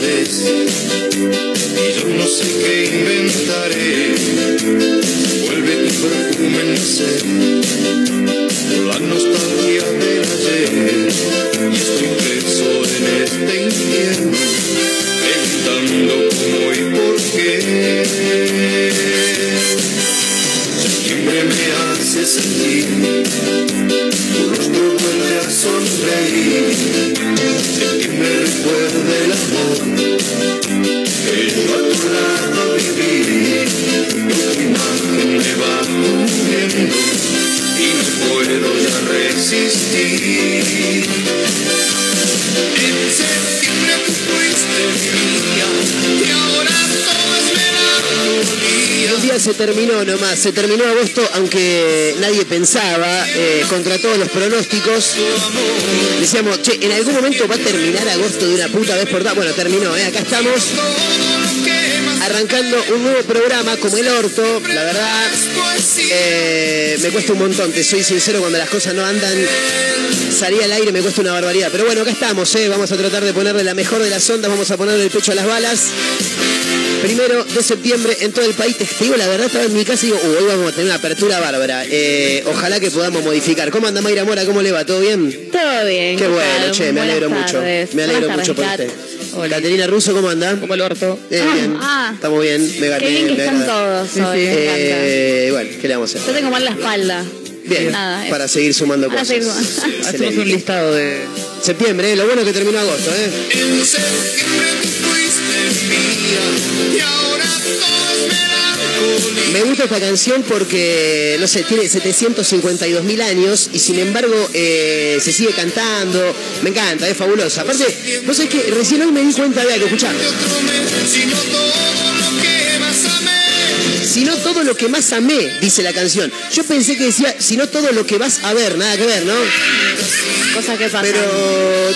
Y yo no sé qué inventaré. Vuelve tu perfume en ser, la nostalgia del ayer. Y estoy preso en este infierno, preguntando cómo y por qué. Septiembre me hace sentir, tu rostro vuelve a sonreír. Y no puedo ya resistir. En septiembre tú fuiste mía y ahora todo es melancolía. El día se terminó nomás, se terminó agosto, aunque nadie pensaba, eh, contra todos los pronósticos. Decíamos, che, en algún momento va a terminar agosto de una puta vez por todas. Bueno, terminó, ¿eh? acá estamos arrancando un nuevo programa como El Orto. La verdad. Eh, me cuesta un montón, te soy sincero, cuando las cosas no andan, salir al aire me cuesta una barbaridad. Pero bueno, acá estamos, ¿eh? vamos a tratar de ponerle la mejor de las ondas, vamos a ponerle el pecho a las balas. Primero de septiembre en todo el país, te digo la verdad, estaba en mi casa y digo, "Uh, hoy vamos a tener una apertura bárbara. Eh, ojalá que podamos modificar. ¿Cómo anda Mayra Mora? ¿Cómo le va? ¿Todo bien? Todo bien. Qué ¿qué bueno, che, me alegro mucho. Me alegro Buenas mucho por usted. Hola. Caterina Russo, ¿cómo anda? Como el orto. Eh, Ah, bien. ah. Estamos bien. Me, Qué me- bien que me están todos hoy. me encanta. Eh, bueno, ¿qué le vamos a Yo hacer? tengo mal la espalda. Bien, Nada, eh. para seguir sumando cosas. seguir sumando. Hacemos un listado de. Septiembre, eh, lo bueno que terminó agosto, ¿eh? En septiembre tú fuiste mía y ahora todo es melancolía. Me gusta esta canción porque, no sé, tiene 752 mil años y sin embargo eh, se sigue cantando. Me encanta, es fabulosa. Aparte, vos sabés que recién hoy me di cuenta de algo, escuchá. Si no todo lo que más amé, dice la canción. Yo pensé que decía, si no todo lo que vas a ver, nada que ver, ¿no? Cosas que pasan. Pero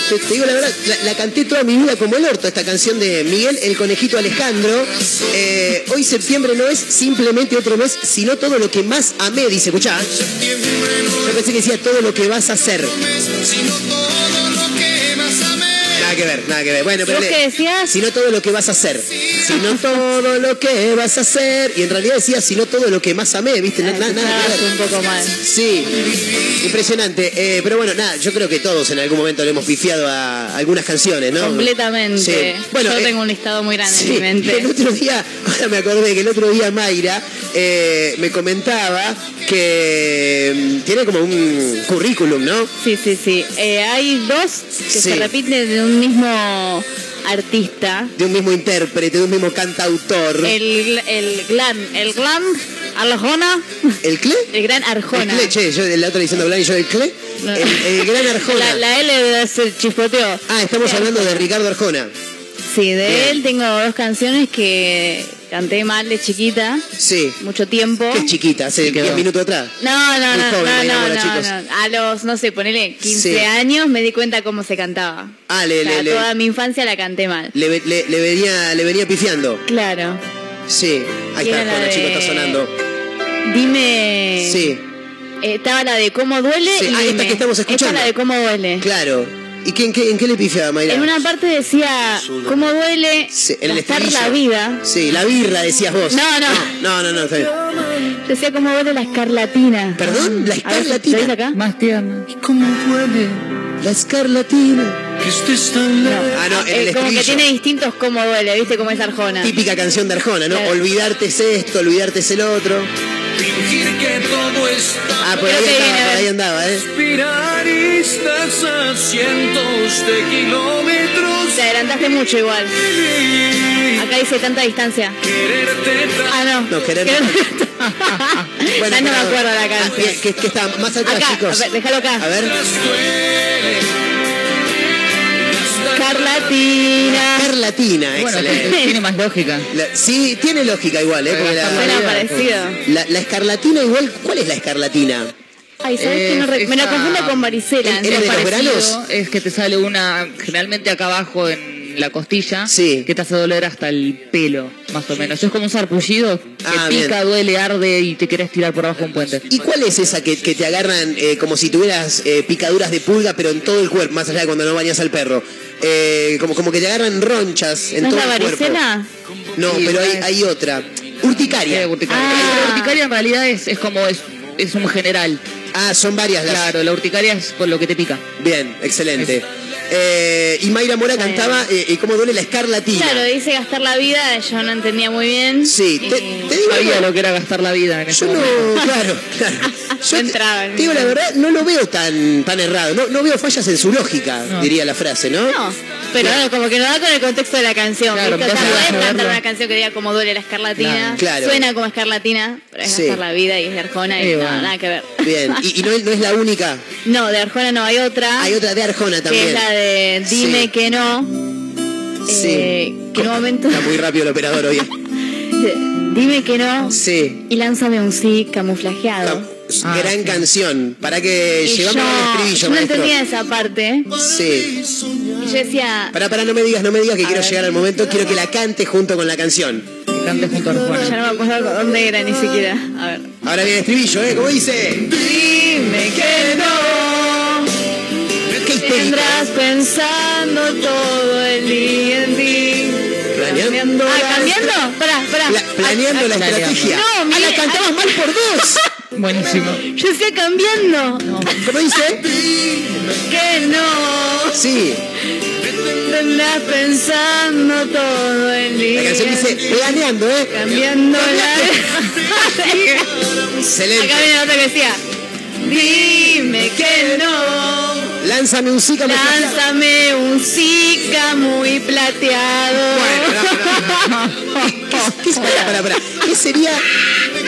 te, te digo la verdad, la, la canté toda mi vida como el orto, esta canción de Miguel, el conejito Alejandro. Eh, hoy septiembre no es simplemente otro mes, sino todo lo que más amé, dice, escuchá. Yo pensé que decía todo lo que vas a hacer. que. Nada que ver, nada que ver. Bueno, pero ¿Vos le- qué decías? sino todo lo que vas a hacer. Sino todo lo que vas a hacer. Y en realidad decía, sino todo lo que más amé, ¿viste? Ah, Na- na- nada ver. un poco mal. Sí, impresionante. Eh, pero bueno, nada, yo creo que todos en algún momento le hemos pifiado a algunas canciones, ¿no? Completamente. Sí. Bueno, Yo eh, tengo un listado muy grande Sí, en mi mente. el otro día, ahora me acordé que el otro día Mayra eh, me comentaba que mm, tiene como un currículum, ¿no? Sí, sí, sí. Eh, hay dos que Sí. se repiten de un mismo artista. De un mismo intérprete, de un mismo cantautor. El, el glam, el glam Arjona, ¿El Cle? el gran El Arjona. Cle, che, yo el otro diciendo Blanc y yo el Cle. No. El, el gran Arjona. La, la L se chispoteó. Ah, estamos hablando de Ricardo Arjona. Sí, de Bien. él tengo dos canciones que canté mal de chiquita, Sí. mucho tiempo. Es chiquita, hace 10 minutos atrás. No, no, no, joven, no, no, no. A los, no sé, ponele 15 Sí. años me di cuenta cómo se cantaba. Ah, le, O sea, le, le, toda mi infancia la canté mal. le, le- le venía, le venía pifiando. Claro. Sí. Ahí está la de- chicos, está sonando. Dime. Sí, Eh, estaba la de cómo duele Sí, y ah, esta que estamos escuchando. Esta la de cómo duele. claro. ¿Y qué, en, qué, en qué le pifiaba, Mayra? En una parte decía cómo duele Sí, en el gastar estribillo. la vida. Sí, la birra, decías vos. No, no. No, no, no, está bien. Decía cómo duele la escarlatina. ¿Perdón? ¿La ver, escarlatina? ¿lo dice acá? Más tierna. ¿Cómo duele La escarlatina. Que estés tan? Ah, no, en el Eh, como que estribillo. tiene distintos cómo duele, ¿viste cómo es Arjona? Típica canción de Arjona, ¿no? Claro. Olvidarte es esto, olvidarte es el otro. fingir que todo está Ah, por Creo ahí que andaba, viene, por ahí andaba, ¿eh? respirar y estás a cientos de kilómetros Te adelantaste mucho igual. Acá dice tanta distancia. quererte Ah, no. No, querer- Ya no me acuerdo la Ah, canción. bien, que, que está más atrás, Acá, chicos. a ver, déjalo acá. A ver. Carlatina. Carlatina, Bueno, excelente. tiene más lógica. La- sí, tiene lógica igual, ¿eh? Porque la, Suena vida, parecido. la, la escarlatina igual, ¿cuál es la escarlatina? Ay, ¿sabes qué? No re- Es Me esta- confundo con varicela. ¿Era en de los granos? Es que te sale una, generalmente acá abajo en la costilla, Sí. que te hace doler hasta el pelo, más o menos. Es como un sarpullido que Ah, pica, bien. duele, arde y te querés tirar por abajo un puente. ¿Y cuál es esa que, que te agarran eh, como si tuvieras eh, picaduras de pulga, pero en todo el cuerpo, más allá de cuando no bañas al perro? Eh, como, como que te agarran ronchas en ¿No es todo la el cuerpo. varicela? No, Sí, pero hay, otra. Urticaria. Urticaria. Ah. La urticaria en realidad es, es como es, es un general. Ah, son varias las. Claro, la urticaria es por lo que te pica. Bien, excelente. Eh, y Mayra Mora cantaba eh, ¿Y cómo duele la escarlatina? Claro, dice gastar la vida, yo no entendía muy bien. Sí, te, Y- te digo Sabía lo que era gastar la vida en Yo no, claro, claro. Yo entraba en te digo la verdad, no lo veo tan, tan errado. No, no veo fallas en su lógica, No. diría la frase, ¿no? No, pero como que no da con el contexto de la canción. Claro, cantar verlo. una canción que diga como duele la escarlatina. Claro. Suena como escarlatina, pero es Sí. gastar la vida y es de Arjona y Eh, no, nada que ver. Bien, y, y no, es- no es la única. No, de Arjona no, hay otra. Hay otra de Arjona que también. es la de Dime Sí. que no. Sí. Eh, que momento. Está muy rápido el operador hoy. Dime que no. Sí. Y lánzame un sí camuflajeado. Ah, Gran sí. canción. Para que llevamos al estribillo, yo no maestro. entendía esa parte. Sí. Y yo decía, Para, para, no me digas, no me digas que quiero ver. llegar al momento. Quiero que la cante junto con la canción. Que cante junto a ya no me acuerdo dónde era ni siquiera. A ver. Ahora viene el estribillo, ¿eh? ¿Cómo dice? Tendrás pensando todo el día en ti. Planeando Ah, la- ¿cambiando? Pará, pará. Pla- planeando la planeando. estrategia. No, ah, mire, la cantamos ah. mal por dos. Buenísimo. Yo decía cambiando. ¿Cómo dice? Que no. Sí. Tendrás pensando todo el día. La canción dice planeando, ¿eh? Cambiando la. Excelente. Acá viene otra que decía. Dime que no. Lánzame un sí camuflajeado. Lánzame un Zika muy plateado. ¿Qué, para, para, para. ¿Qué sería,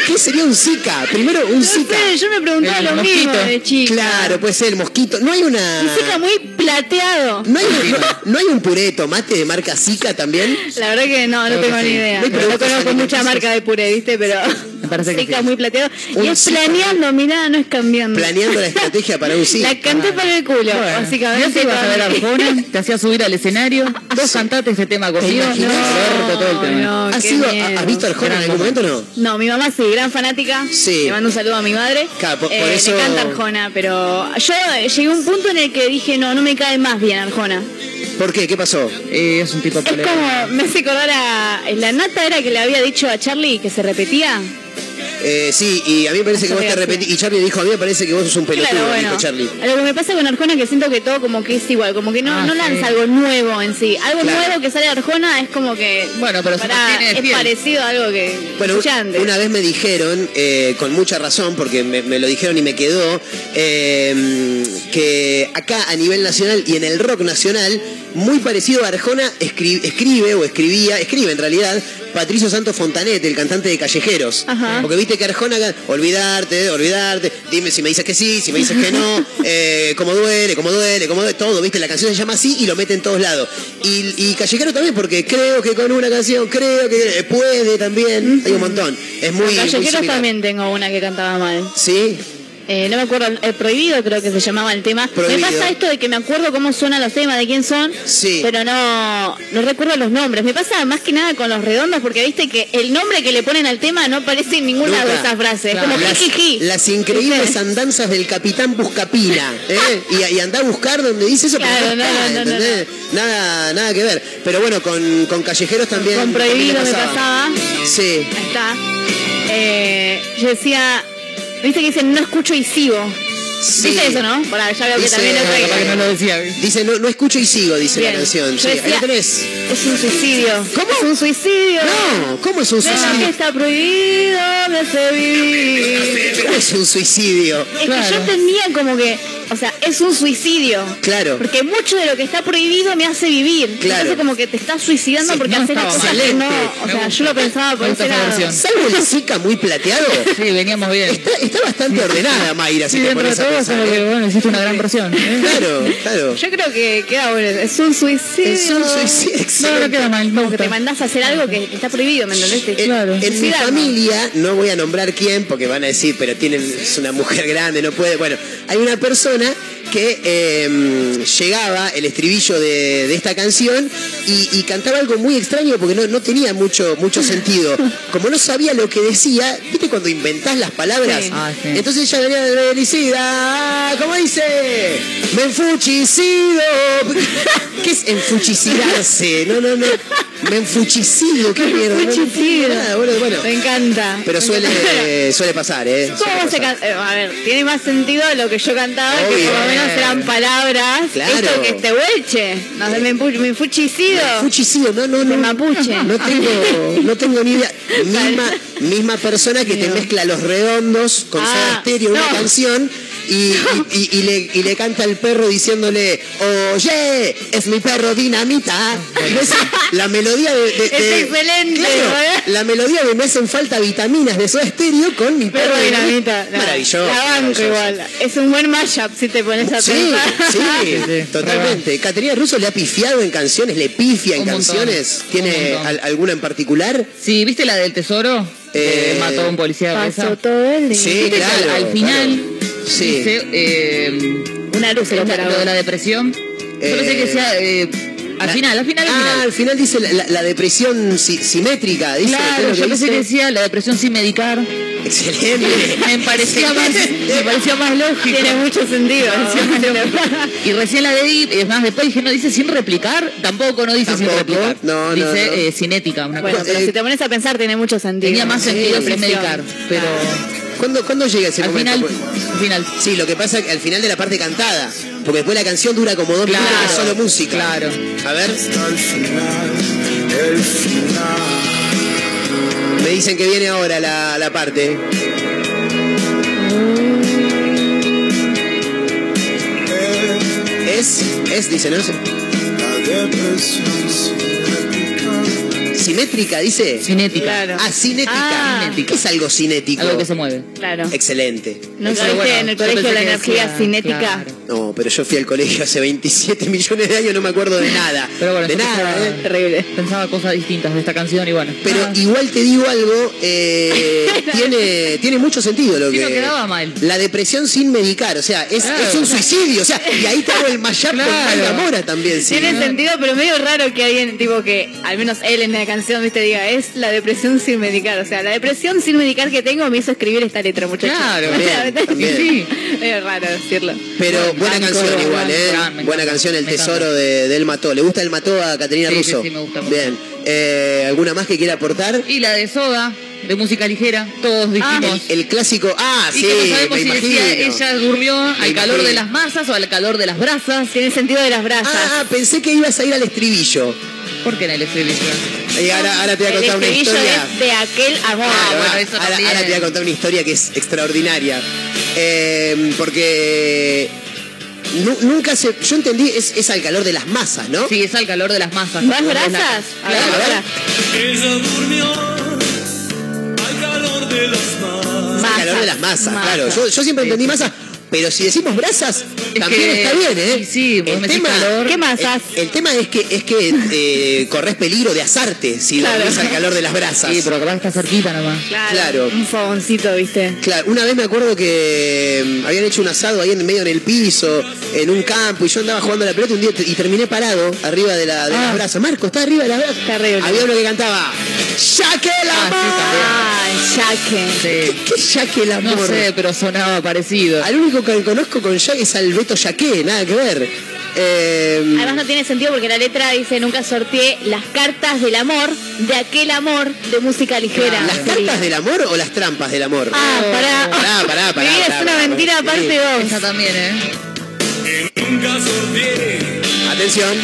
¿Qué sería un Zika? Primero, un No Zika. sé, yo me preguntaba lo mismo de chica. Claro, puede ser el mosquito. No hay una. Un Zika muy plateado. No hay, un, no, no hay un puré de tomate de marca Zika también. La verdad que no, no Creo tengo ni sí. idea. No conozco mucha marca de puré, ¿viste? Pero Me parece que sí. muy plateado. Un Y es planeando, mirá, no es cambiando. Planeando la estrategia para un Zika. La canté para el culo, Bueno, básicamente. ya te a ver Arjona, te hacía subir al escenario, vos cantaste ese tema conmigo, imaginas? no, todo el tema. No, ¿Has, qué sido, miedo. ¿Has visto Arjona en algún momento o no? No, mi mamá sí, gran fanática. Sí. Le mando un saludo a mi madre. Claro, por- por Eh, eso- Le encanta Arjona, pero yo eh, llegué a un punto en el que dije, no, no me cae más bien Arjona. ¿Por qué? ¿Qué pasó? Eh, es un tipo Es como, me hace acordar a. La nata era que le había dicho a Charlie que se repetía. Eh, sí, y a mí me parece que vos te repetís. Y Charlie dijo, a mí me parece que vos sos un pelotudo, Claro, bueno. dijo Charlie. Lo que me pasa con Arjona es que siento que todo como que es igual, como que no, Ah, no sí. lanza algo nuevo en sí. Algo Claro. nuevo que sale de Arjona es como que. Bueno, pero es fiel. parecido a algo que. Bueno, escuché antes. una vez me dijeron, eh, con mucha razón, porque me, me lo dijeron y me quedó, eh, que acá a nivel nacional y en el rock nacional, muy parecido a Arjona, escri- escribe o escribía, escribe en realidad, Patricio Santos Fontanet, el cantante de Callejeros. Ajá. Porque viste que Arjona, olvidarte, olvidarte, dime si me dices que sí, si me dices que no, eh, cómo duele, cómo duele, cómo duele, todo, viste, la canción se llama así y lo mete en todos lados. Y, y Callejero también, porque creo que con una canción, creo que eh, puede también, hay un montón. Es muy... Callejeros también tengo una que cantaba mal. Sí, Eh, no me acuerdo, el prohibido creo que se llamaba el tema. Prohibido. Me pasa esto de que me acuerdo cómo suenan los temas, de quién son, Sí. pero no, no recuerdo los nombres. Me pasa más que nada con los redondos porque viste que el nombre que le ponen al tema no aparece en ninguna Nunca. de esas frases. Es Claro. como las, las increíbles ¿Viste? andanzas del capitán Buscapina. ¿eh? Y, y anda a buscar donde dice eso, Claro, no, no, está, no, no. Nada, nada que ver. Pero bueno, con, con Callejeros también. Con también prohibido le me pasaba. Sí. Ahí está. Eh, yo decía, viste que dicen no escucho y sigo. Sí. Dice eso, ¿no? Para, ya veo que Dice- también es Capaz que no lo decía. Dice, no, no escucho y sigo, dice Bien. la canción. Sí, decía- tenés. Es un suicidio. ¿Cómo? Es un suicidio. No, ¿cómo es un Nena, que suicidio? está prohibido de vivir. ¿Cómo es un suicidio? Es que Claro. yo entendía como que, o sea, es un suicidio. Claro. Porque mucho de lo que está prohibido me hace vivir. Claro. Entonces como que te estás suicidando Sí, porque no haces las cosas mal. que no. O sea, yo lo pensaba por ese esa lado. versión. Salvo el Zika muy plateado, Sí, veníamos bien. está, está bastante ordenada Mayra, si Sí, te dentro de pones a todo, pensar. que, ¿eh? bueno, hiciste una gran versión. ¿eh? Claro, claro. Yo creo que queda bueno. Es un suicidio. Es un suicidio No, excelente. no queda mal, que te mandás a hacer algo que, está prohibido, ¿me entendés? Te- En, Claro. en mi familia, no voy a nombrar quién porque van a decir, pero tiene, es una mujer grande, no puede. Bueno, hay una persona que eh, llegaba el estribillo de, de esta canción y, y cantaba algo muy extraño porque no, no tenía mucho, mucho sentido. Como no sabía lo que decía, ¿viste cuando inventás las palabras? Sí. Ah, sí. Entonces ella venía de Belicida, ¿cómo dice? Me enfuchicido. ¿Qué es enfuchicidarse? No, no, no. Me enfuchicido, qué mierda. Entiendo nada, bueno, bueno. Me encanta. Pero suele, suele pasar, ¿eh? Suele ¿Cómo se pasar. can- A ver, tiene más sentido lo que yo cantaba, que Obvio. por lo menos eran palabras. Claro. Esto que este huelche. No sé, me, empu- me fuchicido. Fuchicido, no, no, no. De mapuche. No tengo, no tengo ni idea. Misma, misma persona que te mezcla los redondos con Ah, Soda Stereo, una canción. Y, y- y- y le, y le canta al perro diciéndole, oye, es mi perro dinamita. ¿Ves? La melodía de... de- Es de- excelente, Claro, ¿eh? la melodía de me hacen falta vitaminas de Soda Stereo con mi perro, Perro dinamita. Maravilloso. La banco igual. Es un buen mashup si te pones a Sí, pensar. sí, sí. totalmente. Caterina Russo le ha pifiado en canciones, le pifia en Un canciones. ¿Tiene al- alguna en particular? Sí, ¿viste la del tesoro? Eh, mató a un policía de Pasó todo el día. Sí, claro, al, al final claro. Sí. dice eh, Una luz lo de la depresión. Yo pensé que Eh, decía eh, al La- final, al final, al Ah, final. al final dice la, la- la depresión si- simétrica. Dice, ¿qué es Claro, que yo pensé que decía la depresión sin medicar. Excelente. Me parecía más, me parecía más lógico. Tiene mucho sentido. Y recién la leí, es más, después dije, no dice sin replicar, tampoco no dice sin replicar. no, no, dice no. eh, cinética, una Bueno, cosa. pero eh, si te pones a pensar tiene mucho sentido. Tenía más sentido sin medicar, pero ¿Cuándo, cuándo llega ese al momento? final, al final. Sí, lo que pasa es que al final de la parte cantada. Porque después la canción dura como dos minutos que es solo música. Claro. A ver. Al final, el final. Me dicen que viene ahora la, la parte. Es, es, dice, ¿no? La depresión cinética. Simétrica, dice. Cinética. Claro. Ah, cinética. Ah. Cinética. ¿Qué es algo cinético? Algo que se mueve. Claro. Excelente. ¿No viste bueno, en el colegio la energía cinética? claro. No, pero yo fui al colegio hace 27 millones de años, no me acuerdo de nada. Pero bueno, de nada, pensaba- ¿eh? Terrible. Pensaba cosas distintas de esta canción y bueno. Pero Ah, igual te digo algo, eh, tiene, tiene mucho sentido lo Sí, que. no quedaba mal. La depresión sin medicar, o sea, es, Claro. es un suicidio, o sea, y ahí te hago el mashup con Claro. Mora también, sí. Tiene sentido, pero medio raro que alguien, tipo que, al menos él en la canción, viste, diga, es la depresión sin medicar. O sea, la depresión sin medicar que tengo me hizo escribir esta letra, muchachos. Claro, O sea, bien, también. Sí. Medio raro decirlo. Pero buena Banco, canción igual. ¿eh? Ah, buena canción, El Tesoro de, de El Mató. ¿Le gusta El Mató a Caterina Sí, sí, Russo? sí, me gusta mucho. Bien. Eh, ¿Alguna más que quiera aportar? Y la de Soda, de música ligera, todos dijimos. El, el clásico. Ah, y sí, que no sabemos me si imagino. decía ella durmió al calor imagino. de las masas o al calor de las brasas. Tiene sentido de las brasas. Ah, pensé que ibas a ir al estribillo. ¿Por qué en el estribillo? Y ahora, ahora te voy a el contar una estribillo historia. es de aquel amor. Ah, bueno, ahora- eso ahora, también. ahora te voy a contar una historia que es extraordinaria. Eh, porque nunca se. Yo entendí, es, es al calor de las masas, ¿no? Sí, es al calor de las masas. ¿Más la- A ver, Claro, a ver. Ella durmió al calor de las manos. Al calor de las masas, claro. Yo, yo siempre entendí masas. Pero si decimos brasas, Es también que- está bien, ¿eh? sí, sí, vos me decís calor. ¿Qué masas? El, el tema es que es que eh, corres peligro de asarte si Claro. dormís al calor de las brasas. Sí, pero que está cerquita nomás. Claro. Claro. Un fogoncito, viste. Claro, una vez me acuerdo que mm, habían hecho un asado ahí en medio en el piso, en un campo, y yo andaba jugando a la pelota un día y terminé parado arriba de, la, de Ah. las brasas. Marco, está arriba de las brasas. Terrible. Había uno que cantaba, ¡Ya que el Ah, sí, amor! Ah, yaque. Sí. ¿Qué ya que el No amor? sé, pero sonaba parecido. Al único que conozco con Jack es al Beto Yaque, nada que ver. Eh, Además no tiene sentido porque la letra dice nunca sorteé las cartas del amor de aquel amor de música ligera. ¿Las cartas del amor o las trampas del amor? Ah, pará. Pará, pará, pará, es una pará, mentira sí. aparte dos. Esa también, ¿eh? Atención.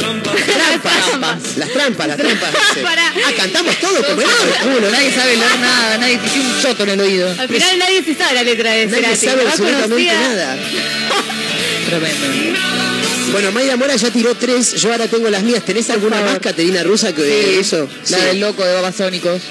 Trampas. Las trampas, las trampas. sí. Pará. Ah, cantamos todo como culo. nadie sabe leer nada, nadie te tiene un choto en el oído. Al final nadie se sabe la letra de Nadie Cerati. sabe La más absolutamente nada. Tremendo. Bueno, Mayra Mora ya tiró tres, yo ahora tengo las mías. ¿Tenés alguna más, Caterina Rusa, que Sí, eso? La Sí. del loco de Babasónicos.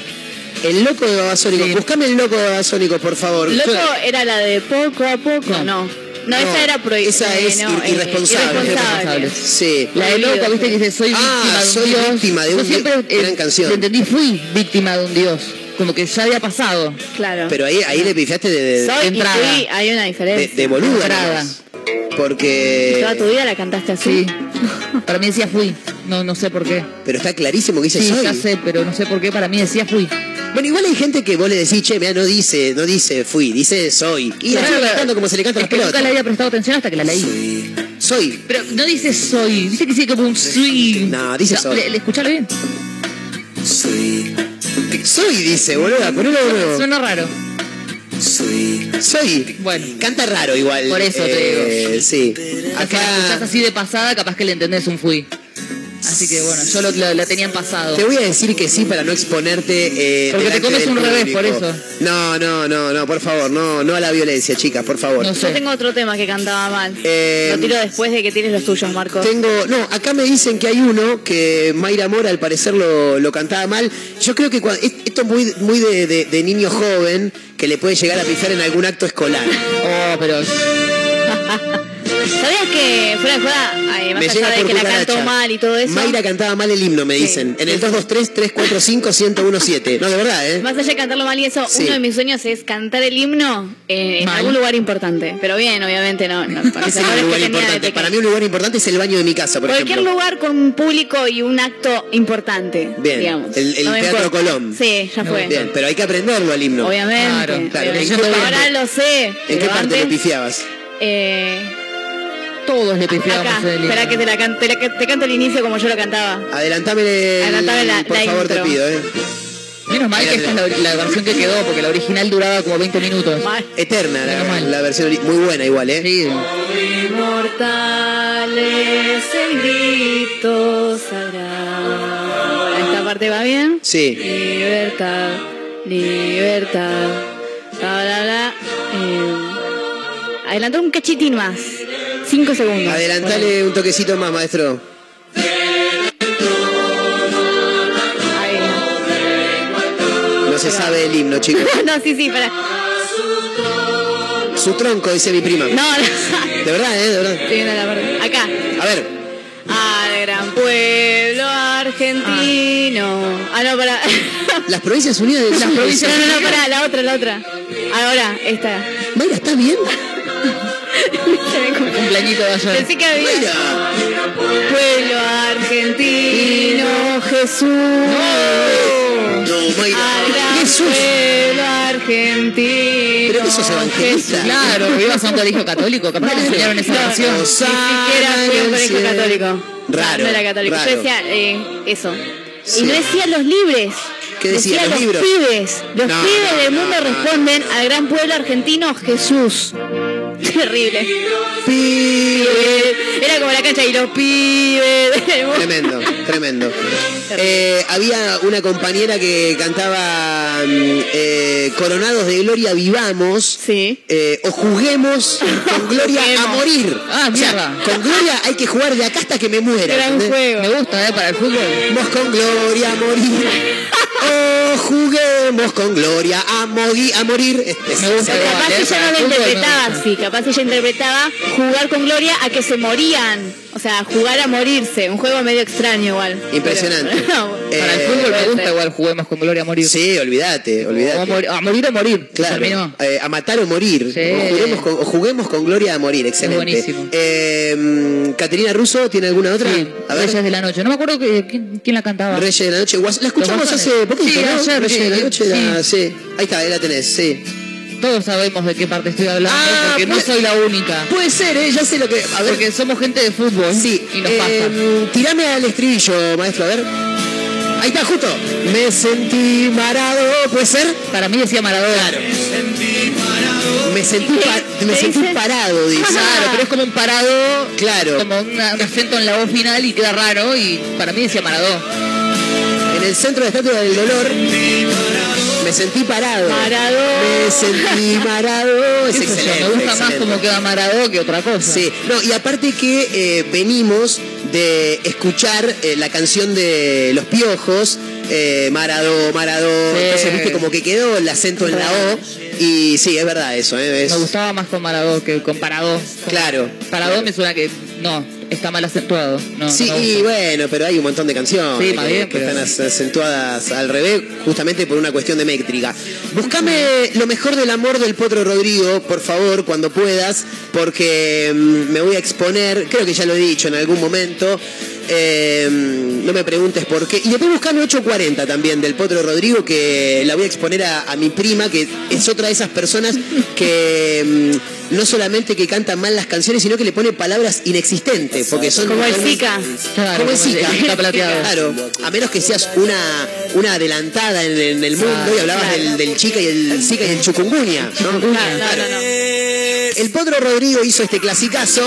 El loco de Babasónico. Sí. Buscame el loco de Babasónico, por favor. Loco era la de poco a poco, No. no. No, esa era prohibida. esa es ir- irresponsable. irresponsable. Sí. La de loco, viste que dice soy Ah, víctima de un soy dios. víctima de Yo un siempre dios. Gran canción. entendí, fui víctima de un dios. Como que ya había pasado. Claro. Pero ahí, ahí le pifiaste de, de, Soy y entrada. fui, hay una de, diferencia. de boluda. Entrada. nomás. Porque. Toda tu vida la cantaste así. Sí. Para mí decía fui. No, no sé por qué. Pero está clarísimo que dice Sí, soy. ya sé, pero no sé por qué. Para mí decía fui. Bueno, igual hay gente que vos le decís, che, mira, no dice, no dice fui, dice soy. Y la sigue cantando como se le canta es las que nunca pelotas. le había prestado atención hasta que la leí. Soy. Pero no dice soy, dice que dice como un soy. No, dice soy. Le, le- escuchalo bien. Soy, dice, boluda, ponelo de. Suena raro. Soy. Bueno. Canta raro igual. Por eso te digo. Sí. Acá la escuchás así de pasada, capaz que le entendés un fui. Así que bueno, yo lo, lo- la tenía en pasado. Te voy a decir que sí para no exponerte. Eh, Porque te comes un revés, por eso. No, no, no, no, por favor, no, no a la violencia, chicas, por favor. No Yo tengo otro tema que cantaba mal. Eh, Lo tiro después de que tienes los tuyos, Marcos. Tengo, no, acá me dicen que hay uno que Mayra Mora al parecer lo, lo cantaba mal. Yo creo que cua- es- esto es muy, muy de, de- de niño joven que le puede llegar a pisar en algún acto escolar. Oh, pero ¿Sabías que fuera de joda, ay, más Me allá llega de que la cantó mal y todo eso? Mayra cantaba mal el himno, me Sí. dicen. En el 223-345-1017. No, de verdad, ¿eh? Más allá de cantarlo mal y eso, Sí. uno de mis sueños es cantar el himno en, en algún lugar importante. Pero bien, obviamente no. no para un lugar importante. mí un lugar importante es el baño de mi casa, por Cualquier ejemplo. lugar con un público y un acto importante. Bien, digamos. el- Teatro. Colón. Sí, ya fue. Bien, pero hay que aprenderlo al himno. Obviamente. Claro, claro. Ahora lo sé. ¿En qué parte antes, le pifiabas? eh, todos le pifiábamos acá. el Espera que te, la can- te, la- te canto el inicio como yo lo cantaba. Adelantame, el- Adelantame la- por la favor, intro. te pido, ¿eh? Menos mal que esta es la, la versión que quedó, porque la original duraba como 20 minutos. Mal. Eterna la, mal. la versión, muy buena igual, ¿eh? Sí. Inmortal es el grito sagrado. Esta parte va bien. Sí. Libertad, libertad. Bla, bla, bla. Eh, adelantó un cachitín más. Cinco segundos. Adelantale un toquecito más, maestro. Ahí. No se sabe el himno, chicos. No, sí, sí, para. Su tronco, dice mi prima. No, no. De verdad, ¿eh? De verdad. Viendo la parte. Acá. A ver. Al gran pueblo argentino. Ah, no, para. Las Provincias Unidas del Las provincias. No, no, no, para, la otra, la otra. Ahora, esta. Mayra, ¿estás bien? Se me confundió. Cumpleañito de ayer. Pensé que había. Mayra. Pueblo argentino, Jesús. No, Mayra. Al gran Jesús. pueblo argentino. Pero eso es evangelista. Claro, ibas a un colegio católico, capaz que le enseñaron esa No, versión. Ni siquiera fui a un colegio católico. Raro, No era católico. raro. Yo decía eh, eso. Sí. Y no decía los libres. ¿Qué decía, los libros? pibes. Los No, pibes no, del no, mundo no. responden al gran pueblo argentino Jesús. Terrible. Pibes. Era como la cancha y los pibes del mundo. Tremendo, tremendo. Eh, había una compañera que cantaba mm, eh, Coronados de Gloria Vivamos. Sí. eh, o juguemos con Gloria a morir. Ah, O sea, mierda. con Gloria hay que jugar de acá hasta que me muera. Gran ¿entendés? juego. Me gusta, ¿eh? Para el fútbol. Juguemos con Gloria a morir. Oh, juguemos con Gloria a, morir a morir. Este, Me gusta. Capaz ella no lo interpretaba así, capaz ella interpretaba jugar con Gloria a que se morían. O sea, jugar a morirse. Un juego medio extraño igual. Impresionante. Pero- Eh, Para el fútbol me gusta igual juguemos con Gloria a morir. Sí, olvídate, olvídate. a, mor- a morir o morir. Claro, eh, a matar o morir. Sí. O, juguemos con, o juguemos con Gloria a morir, excelente. buenísimo. Eh, mm, Caterina Russo, ¿tiene alguna otra? Sí, a ver. Reyes de la Noche. No me acuerdo que- quién, quién la cantaba. Reyes de la Noche. La escuchamos hace poquito, Sí, ¿no? ayer, Reyes de la sí, Noche, sí. Ahí está, ahí la tenés, sí. todos sabemos de qué parte estoy hablando, Ah, porque no soy la única. Puede ser, ¿eh? Ya sé lo que. A ver. Porque somos gente de fútbol Sí, y nos eh, pasa. tirame al estribillo, maestro, a ver. Ahí está, justo. Me sentí marado, ¿puede ser? Para mí decía Maradona. Claro. Me sentí, pa- ¿Qué me sentí dice? parado, dice. Claro, pero es como un parado, Claro. como una- un acento en la voz final y queda raro y para mí decía Maradona. El centro de estatua del dolor. Me sentí parado. Parado. Me sentí marado. Es excelente. me gusta más como queda Maradona que otra cosa. Sí, no, y aparte que eh, venimos de escuchar eh, la canción de Los Piojos, eh, Maradó, Maradó, Sí. entonces viste como que quedó el acento en la O, y sí, es verdad eso, ¿eh? Es- Me gustaba más con Maradona que con Paradó. Claro. Paradó me suena que no, está mal acentuado. No, Sí, no y bueno, pero hay un montón de canciones Sí, que, bien, que pero- están as- acentuadas al revés, justamente por una cuestión de métrica. Buscame lo mejor del amor del Potro Rodrigo, por favor, cuando puedas, porque mm, me voy a exponer, creo que ya lo he dicho en algún momento. Eh, no me preguntes por qué. Y después buscame 840 también del Potro Rodrigo, que la voy a exponer a, a mi prima, que es otra de esas personas que mm, no solamente que canta mal las canciones, sino que le pone palabras inexistentes, porque son Como el Zika. Claro, como el Zika. Zika plateado. Claro, a menos que seas una, una adelantada en, en el mundo y hablabas del, del chica y el Zika y el no, no. El Potro Rodrigo hizo este clasicazo,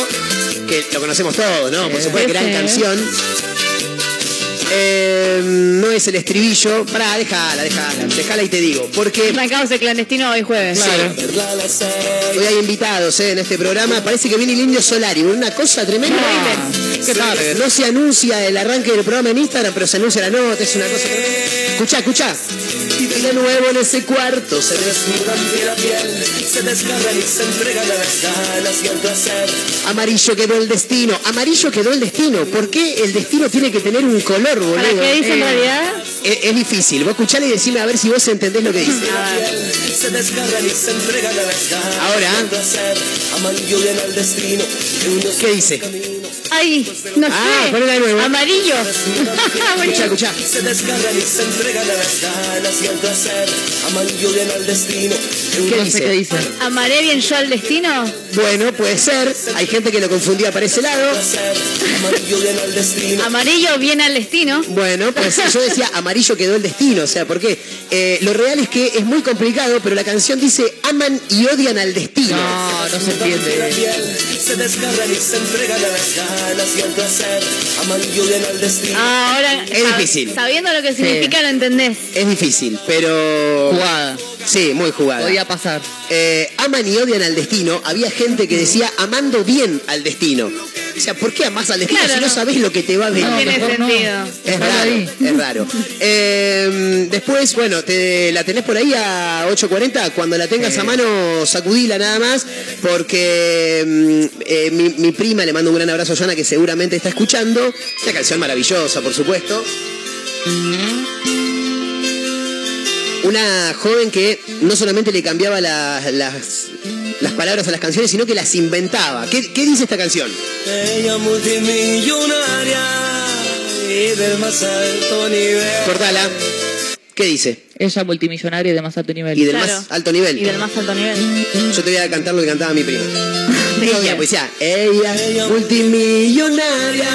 que lo conocemos todos, ¿no? Por supuesto, gran canción. Eh, no es el estribillo. Pará, déjala, déjala, déjala y te digo. Porque Arrancamos el clandestino hoy jueves. Claro. hoy hay invitados eh, en este programa. Parece que viene el Indio Solari. Una cosa tremenda. No se anuncia el arranque del programa en Instagram, pero se anuncia la nota, es una cosa tremenda. Escuchá, escuchá. Y de nuevo en ese cuarto se desnudan de la piel, se desgarran y se entregan a las ganas y al placer. Amarillo quedó el destino. Amarillo quedó el destino. ¿Por qué el destino tiene que tener un color, boludo? ¿Para qué dice en Eh, realidad? Es, es difícil. Vos escuchale y decime a ver si vos entendés lo que dice. Se desgarran y se entregan a las ganas Ahora. al placer. Amarillo destino. ¿Qué dice? Ay, no Ah, sé. ponela de nuevo. Amarillo. Escuchá, escuchá. Se desgarran y se entregan a las ganas y al placer. Amarillo viene al destino. de unos ¿Qué No sé dice? qué dice. ¿Amaré bien yo al destino? Bueno, puede ser. Hay gente que lo confundía para ese lado. Amarillo viene al destino. Amarillo bien al destino. Bueno, pues yo decía amarillo quedó el destino, o sea, porque eh, lo real es que es muy complicado, pero la canción dice aman y odian al destino. No, no se entiende. Piel se desgarran y se entregan a las ganas y al placer. Amarillo viene al destino. Ah, ahora. Es difícil. Sabiendo lo que significa, lo entendés. Es difícil, pero... Jugada. Sí, muy jugada. Podía pasar. Eh, aman y odian al destino. Había gente que decía amando bien al destino. O sea, ¿por qué amas al destino Claro, si no, no. sabés lo que te va a venir? No tiene sentido. Es raro, es raro. Eh, después, bueno, te, la tenés por ahí a 8.40. Cuando la tengas a mano, sacudila nada más. Porque mm, eh, mi, mi prima, le mando un gran abrazo a Joana, que seguramente está escuchando. Una canción maravillosa, por supuesto. Una joven que no solamente le cambiaba la- las, las palabras a las canciones, sino que las inventaba. ¿Qué, qué dice esta canción? Ella multimillonaria y del más alto nivel. Cortala. ¿Qué dice? Ella multimillonaria y de más alto nivel. Y del Claro. más alto nivel. Y del más alto nivel. Yo te voy a cantar lo que cantaba mi prima. Ella. Ella, pues ya, ella, multimillonaria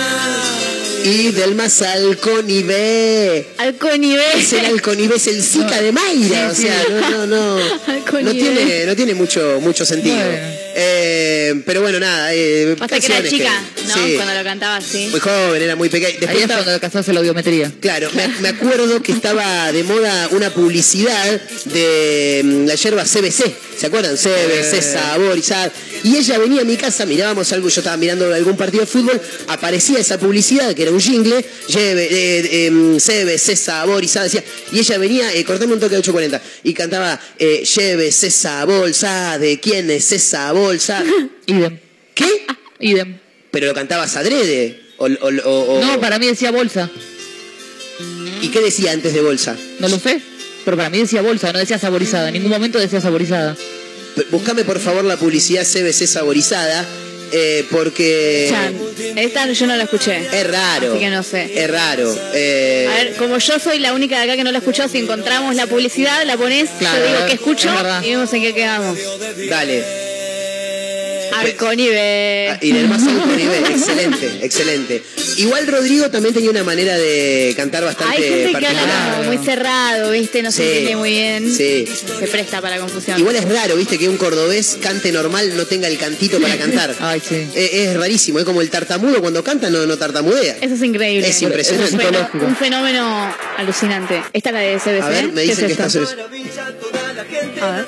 y del más alconivé. Alconivé. Es el alconivé, es el Zika de Mayra. Sí, o sea, sí. no, no, no. Alconivé. No tiene, no tiene mucho, mucho sentido. Bueno. Eh, pero bueno, nada. Eh, Pasa que era chica, ¿no? sí, Cuando lo cantaba así. muy joven, era muy pequeña. Ahí Después es estaba- cuando casarse la biometría. Claro, me, me acuerdo que estaba de moda una publicidad de mm, la yerba CBC. ¿Se acuerdan? CBC, saborizada. Y ella venía a mi casa, mirábamos algo, yo estaba mirando algún partido de fútbol, aparecía esa publicidad que era un jingle, lleve, eh, em, CBC, saborizada, decía. Y ella venía, eh, cortame un toque de 840, y cantaba, eh, llévese esa bolsa, ¿de quién es esa bolsa? Idem. ¿Qué? Idem. Pero lo cantabas adrede. O, o- o- o- No, para mí decía bolsa. ¿Y qué decía antes de bolsa? No lo sé. Pero para mí decía bolsa, no decía saborizada. En ningún momento decía saborizada. Buscame por favor la publicidad CBC saborizada eh, porque Chan. Esta yo no la escuché. es raro. Así que no sé. Es raro. eh, A ver, como yo soy la única de acá que no la escuchó, si encontramos la publicidad, la pones, Claro, yo digo que escucho es y vemos en qué quedamos. dale. Arconive. Ah, Y del más alto nivel, excelente, excelente. Igual Rodrigo también tenía una manera de cantar bastante Hay gente que habla particular. como muy cerrado, ¿viste? No se entiende muy bien. Sí. Se presta para confusión. Igual es raro, viste, que un cordobés cante normal no tenga el cantito para cantar. Ay, sí. Es rarísimo, es como el tartamudo cuando canta no, no tartamudea. Eso es increíble. Es impresionante. un, fenó- un fenómeno alucinante. Esta es la de CBC. A ver, me ¿Qué dicen es que esta esto? es... A ver.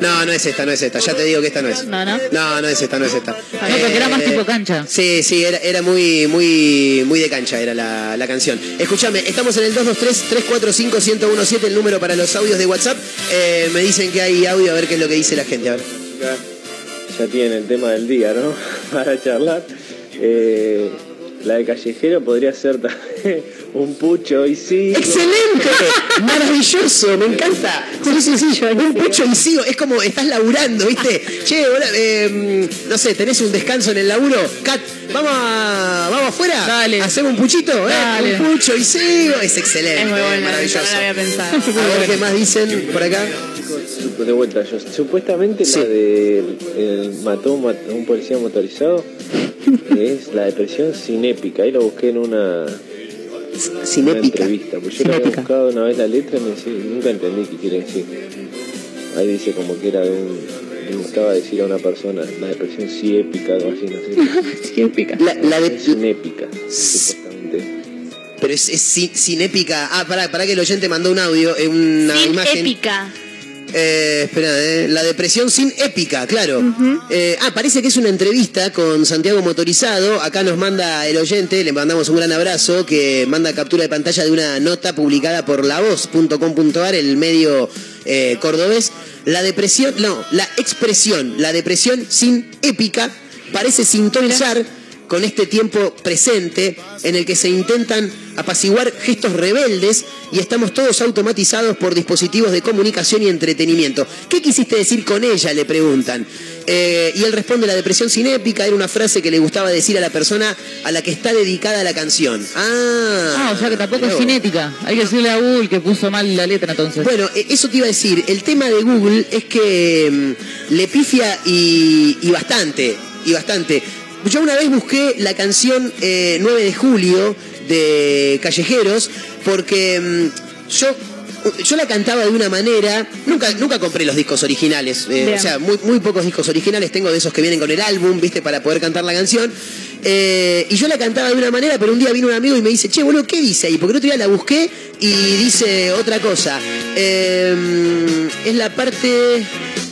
No, no es esta, no es esta. Ya te digo que esta no es. No, no. No, no es esta, no es esta. No, porque era más tipo cancha. Sí, sí, era, era muy, muy, muy de cancha era la, la canción. Escúchame, estamos en el 223-345-1017, el número para los audios de WhatsApp. Eh, me dicen que hay audio, a ver qué es lo que dice la gente. A ver. Ya, ya tienen el tema del día, ¿no? Para charlar. Eh, la de callejero podría ser también un pucho y sí. ¡Excelente! ¡Maravilloso! Me encanta. Sí, sí, sí. Un pucho y sigo. Es como estás laburando, ¿viste? Che, hola, eh, no sé, ¿tenés un descanso en el laburo? Kat, ¿vamos, a, vamos afuera? Dale. ¿Hacemos un puchito? ¿eh? Dale. Un pucho y sigo. Es excelente. Es muy bueno. Maravilloso. No había pensado. A ver qué más dicen por acá. De vuelta, yo, supuestamente Sí. la de el mató un un policía motorizado es la depresión cinépica. Ahí lo busqué en una, una Cinépica. entrevista. Pues yo la había buscado una vez la letra y me decía- nunca entendí qué quiere decir. Ahí dice como que era de un. Le gustaba decir a una persona la depresión ciépica, algo así, no sé. Sí, pica. La, la de, Cinépica, supuestamente. pero es, es ci- cinépica. Ah, pará, pará que el oyente mandó un audio, eh, una Sin imagen. épica. Eh, espera, eh, la depresión sin épica, claro. Eh, ah, parece que es una entrevista con Santiago Motorizado. Acá nos manda el oyente, le mandamos un gran abrazo, que manda captura de pantalla de una nota publicada por lavoz.com.ar, el medio eh, cordobés. La depresión, no, la expresión, la depresión sin épica, parece sintonizar con este tiempo presente en el que se intentan apaciguar gestos rebeldes y estamos todos automatizados por dispositivos de comunicación y entretenimiento. ¿Qué quisiste decir con ella? Le preguntan. Eh, y él responde, la depresión cinépica era una frase que le gustaba decir a la persona a la que está dedicada la canción. Ah, Ah, o sea que tampoco es cinética. Hay que decirle a Google que puso mal la letra entonces. Bueno, eh, eso te iba a decir. El tema de Google es que mm, le pifia y, y bastante, y bastante. Yo una vez busqué la canción eh, 9 de julio de Callejeros porque mm, yo yo la cantaba de una manera, nunca nunca compré los discos originales, eh, o sea, muy, muy pocos discos originales tengo de esos que vienen con el álbum, viste, para poder cantar la canción. Eh, y yo la cantaba de una manera, pero un día vino un amigo y me dice, che, boludo, ¿qué dice ahí? Porque el otro día la busqué y dice otra cosa. Eh, es la parte...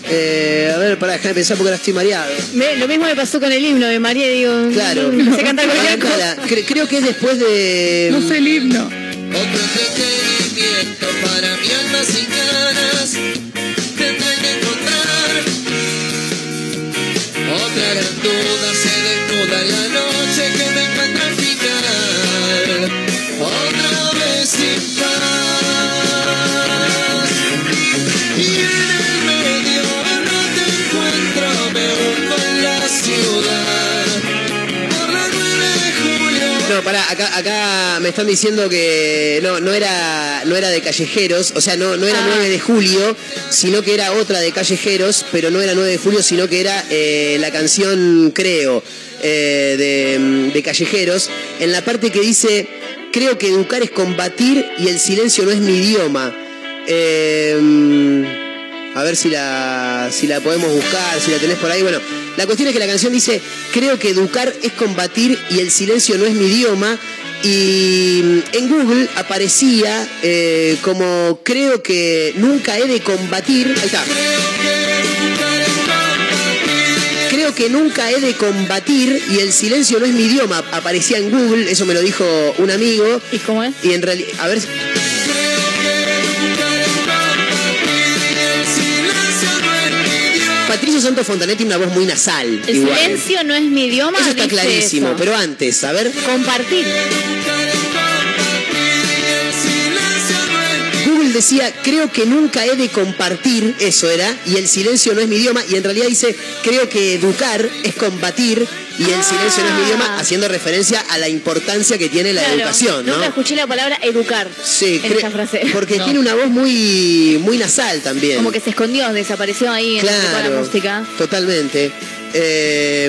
eh, a ver, para dejar de pensar porque ahora estoy mareado. Me- lo mismo me pasó con el himno de María, digo. Claro. No sé cantar cualquier cosa. Cantala. Cre- creo que es después de... no sé el himno. Otro entretenimiento para mi alma sin ganas tendré que encontrar. Otra gran duda se desnuda en la noche acá, me están diciendo que no, no era, no era de callejeros, o sea, no, no era Ah. 9 de julio, sino que era otra de callejeros, pero no era 9 de julio, sino que era eh, la canción Creo eh, de, de callejeros, en la parte que dice, creo que educar es combatir y el silencio no es mi idioma. Eh, a ver si la, si la podemos buscar, si la tenés por ahí. Bueno, la cuestión es que la canción dice, creo que educar es combatir y el silencio no es mi idioma. Y en Google aparecía eh, como creo que nunca he de combatir. Ahí está. Creo que nunca he de combatir y el silencio no es mi idioma. Aparecía en Google, eso me lo dijo un amigo. ¿Y cómo es? Y en realidad, a ver, Patricio Santos Fontanetti tiene una voz muy nasal. El igual. silencio no es mi idioma. Eso está clarísimo, eso. pero antes, a ver. Compartir. Google decía, creo que nunca he de compartir, eso era, y el silencio no es mi idioma, y en realidad dice, creo que educar es combatir, y el silencio no es mi idioma, haciendo referencia a la importancia que tiene la Claro, educación, ¿no? Nunca escuché la palabra educar Sí, en esa frase. porque No. tiene una voz muy, muy nasal también. Como que se escondió, desapareció ahí en toda la claro, música. totalmente. Eh,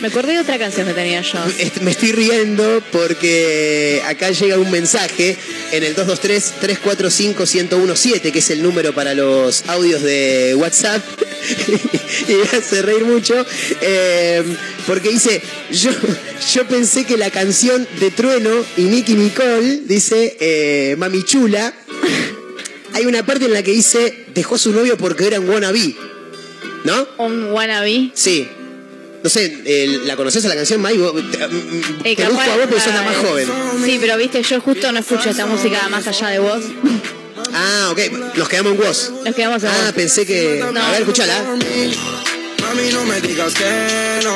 Me acordé de otra canción que tenía yo. Me estoy riendo porque acá llega un mensaje en el 223-345-1017, que es el número para los audios de WhatsApp. y me hace reír mucho eh, porque dice: yo, yo pensé que la canción de Trueno y Nicky Nicole, dice eh, Mami Chula, hay una parte en la que dice: dejó a su novio porque era un wannabe. ¿No? Un wannabe. Sí. No sé, ¿la conoces a la canción, Mai? Vos- Te, mm, Eh, te busco a vos porque sos la más joven. Sí, pero viste, yo justo no escucho esta música más allá de vos. Ah, ok. Nos quedamos en vos. Nos quedamos en Ah, vos. pensé que... No. A ver, escúchala. Mami, no me digas que no.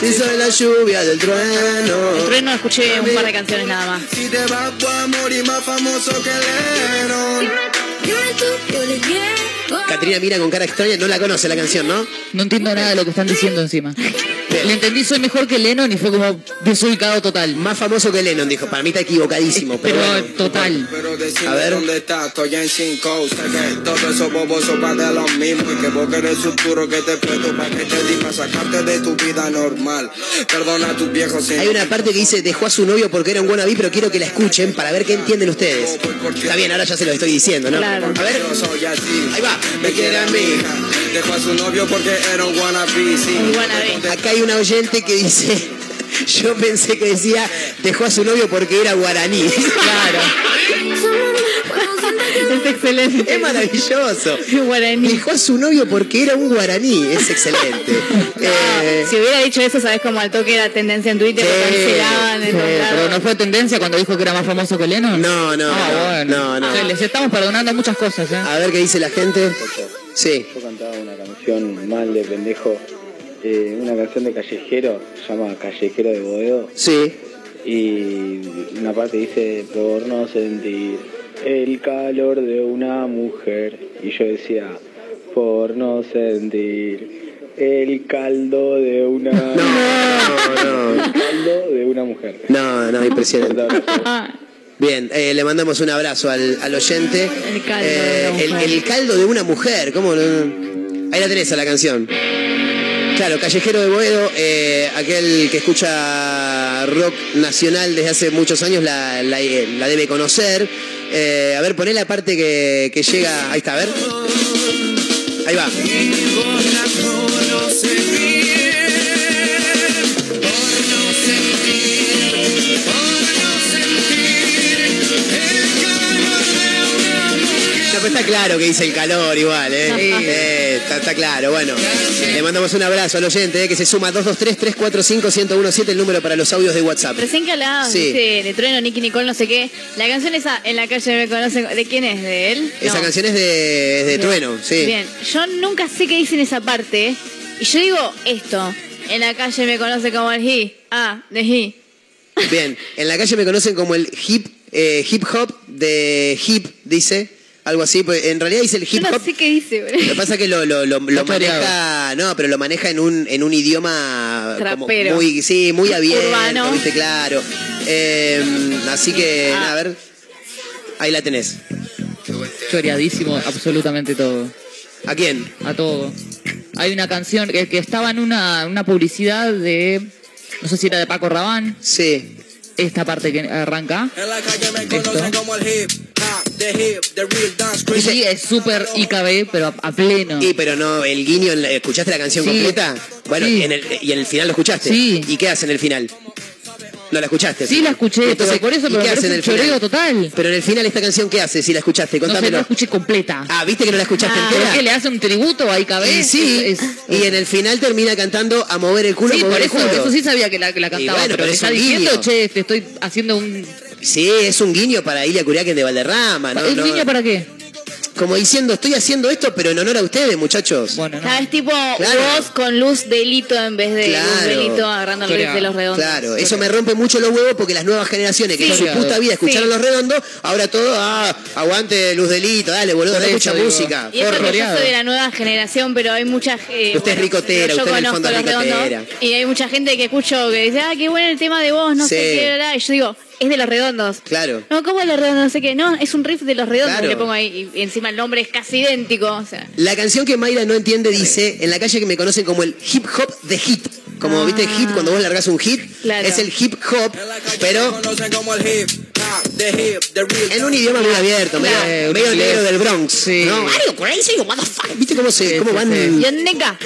Si soy la lluvia del El trueno. trueno escuché un par de canciones nada más. Si te vas, voy a morir más famoso que Lennon. Catrina mira con cara extraña, no la conoce la canción, ¿no? No entiendo nada de lo que están diciendo encima. Le entendí, soy mejor que Lennon y fue como desubicado total. Más famoso que Lennon, dijo. Para mí está equivocadísimo, pero, Pero bueno. total. A ver. dónde estás, estoy en cinco. Sé que todo eso boboso va de lo mismo. Y que vos querés futuro que te presto para que te di para sacarte de tu vida normal. Perdona a tus viejos Hay una parte que dice dejó a su novio porque era un wannabe, pero quiero que la escuchen para ver qué entienden ustedes. Está bien, ahora ya se lo estoy diciendo, ¿no? Claro. A ver, Yo soy así. Ahí va. Me quiere a mí. Dejó a su novio porque era un wannabe. Sí. Un wannabe. acá hay una oyente que dice, yo pensé que decía dejó a su novio porque era guaraní. Claro. Es excelente. Es maravilloso. Guaraní. Dejó a su novio porque era un guaraní. Es excelente. Eh, Si hubiera dicho eso, sabes como al toque era tendencia en Twitter, Sí, lo cancelaban en Sí, todos lados. pero no fue tendencia cuando dijo que era más famoso que Lennon. No, no, Ah, no, bueno. no, no. Sí, Les estamos perdonando muchas cosas, ¿eh? a ver qué dice la gente. Sí. Yo cantaba una canción mal de pendejo, eh, una canción de callejero, se llama Callejero de Boedo, Sí. y una parte dice, por no sentir el calor de una mujer, y yo decía, por no sentir el caldo de una... No, no. El caldo de una mujer. No, no, impresionante. Bien, eh, le mandamos un abrazo al, al oyente. El caldo Eh, de una el, mujer. el caldo de una mujer, ¿cómo? no? Ahí la tenés a la canción. Claro, Callejero de Boedo, eh, aquel que escucha rock nacional desde hace muchos años la, la- la debe conocer. Eh, a ver, poné la parte que, que llega. Ahí está, a ver. Ahí va. No, pero está claro que dice el calor igual, ¿eh? Eh, está, está claro, bueno. Le mandamos un abrazo al oyente eh, que se suma 223-345-1017, el número para los audios de WhatsApp. Recién que hablabas Sí. de Trueno, Nicky Nicole, no sé qué. La canción esa en la calle me conocen. ¿De quién es? ¿De él? Esa canción es de, es de. Trueno, sí. Bien, yo nunca sé qué dicen esa parte. Y yo digo esto. En la calle me conoce como el he. Ah, de he. Bien, en la calle me conocen como el hip, eh, hip hop de hip, dice. Algo así, pues en realidad dice el Yo hip no hop. sé qué dice, boludo. Lo que pasa es que lo, lo, maneja, no, pero lo maneja en un, en un idioma como Trapero. muy, sí, muy abierto, Urbano. viste, claro. Eh, así que, Ah. nada, a ver, ahí la tenés. Choreadísimo, absolutamente todo. ¿A quién? A todo. Hay una canción que, que estaba en una, una publicidad de. No sé si era de Paco Rabán. Sí. Esta parte que arranca. En la calle me conocen como el hip Sí, es súper IKB, pero a, a pleno. Y pero no, el guiño, en la- ¿escuchaste la canción Sí. completa? Bueno, Sí. en el, y en el final lo escuchaste. Sí. ¿Y qué hace en el final? No la escuchaste. Sí, la escuché, pero por eso, ¿y pero qué me hace en parece el choreo total. Pero en el final esta canción, ¿qué hace? Si la escuchaste, No sé, contámelo. la escuché completa. Ah, ¿viste que no la escuchaste Ah. ¿Pero entera? qué? ¿Le hace un tributo a IKB? Y sí, Es- es- y en el final termina cantando a mover el culo, Sí, a mover por el eso, culo. eso sí sabía que la, que la cantaba, bueno, pero, pero me es está un diciendo, guiño. che, te estoy haciendo un... Sí, es un guiño para Ilia Curiaquen de Valderrama, ¿no? ¿Es no- niño para qué? Como diciendo, estoy haciendo esto, pero en honor a ustedes, muchachos. Bueno, no. ¿Sabes? Tipo Claro. voz con luz delito en vez de luz Claro. delito agarrando de los redondos. Claro, eso me rompe mucho los huevos porque las nuevas generaciones que Sí. en su puta vida escucharon Sí. los redondos, ahora todo, ah, aguante luz delito, dale, boludo, no escucha digo. música. Y eso que yo soy de la nueva generación, pero hay mucha eh, Usted es ricotera, yo usted en el conozco fondo es los redondos, ricotera. Y hay mucha gente que escucho que dice, ah, qué bueno el tema de vos, no sé Sí. qué, bla, bla. y yo digo, es de los redondos. Claro. No, ¿cómo de los redondos? No sé qué. No, es un riff de los redondos Claro. que le pongo ahí. Y encima el nombre es casi idéntico. O sea, La canción que Mayra no entiende dice, en la calle que me conocen como el hip hop de hit. Como Ah. viste hit cuando vos largás un hit, Claro. es el hip hop, pero en un idioma muy abierto, medio, medio negro del Bronx. Sí. ¿no? You crazy? What the fuck? ¿Viste cómo, se, Sí, cómo van?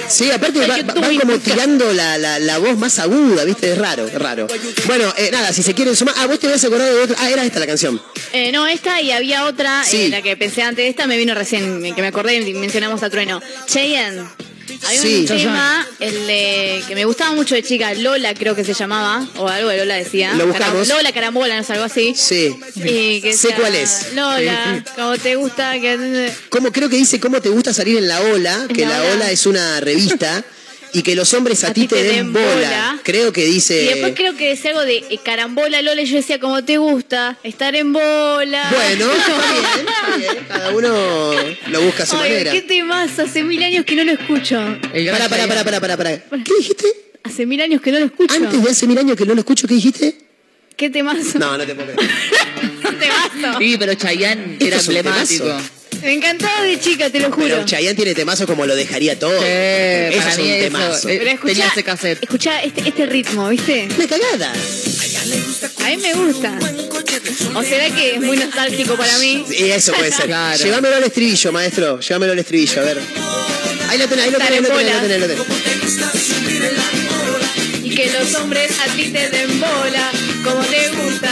sí. aparte va- van como tirando la, la, la voz más aguda, ¿viste? Es raro, es raro. Bueno, eh, nada, si se quieren sumar. Ah, vos te habías acordado de otra. Ah, era esta la canción. Eh, no, esta y había otra, Sí. eh, la que pensé antes de esta, me vino recién, que me acordé y mencionamos a Trueno. Cheyenne. Había Sí. un tema, el de, que me gustaba mucho de chica, Lola creo que se llamaba, o algo de Lola decía. Lo buscamos. Caram- Lola Carambola, no algo así. Sí. Y que Sé cuál es. Lola, como te gusta que... Como creo que dice cómo te gusta salir en la ola, que la la ola ola. es una revista y que los hombres a, ti te, den bola. Creo que dice. Y después creo que decía algo de eh, carambola, Lola, y yo decía, como te gusta, estar en bola. Bueno, está bien, está bien. Cada uno lo busca a su Ay, manera. qué temas, hace mil años que no lo escucho. Pará, pará, pará, pará, pará, pará. ¿Qué dijiste? Hace mil años que no lo escucho. Antes de hace mil años que no lo escucho, ¿qué dijiste? ¿Qué temazo? No, no te puedo creer. temazo. Sí, pero Chayanne era emblemático. Me encantaba de chica, te lo juro. Pero Chayanne tiene temazos como lo dejaría todo. Sí, eso para es mí un eso, temazo. eh, Pero escucha, tenía ese cassette. escucha este, este ritmo, ¿viste? Una cagada. A mí me gusta. ¿O será que es muy nostálgico para mí? Y eso puede ser. Claro. Llévamelo al estribillo, maestro. Llévamelo al estribillo, a ver. Ahí lo tenés, ahí lo tenés, en lo tenés, lo bola. tenés, lo tenés. Y que los hombres a ti te den bola, como te gusta,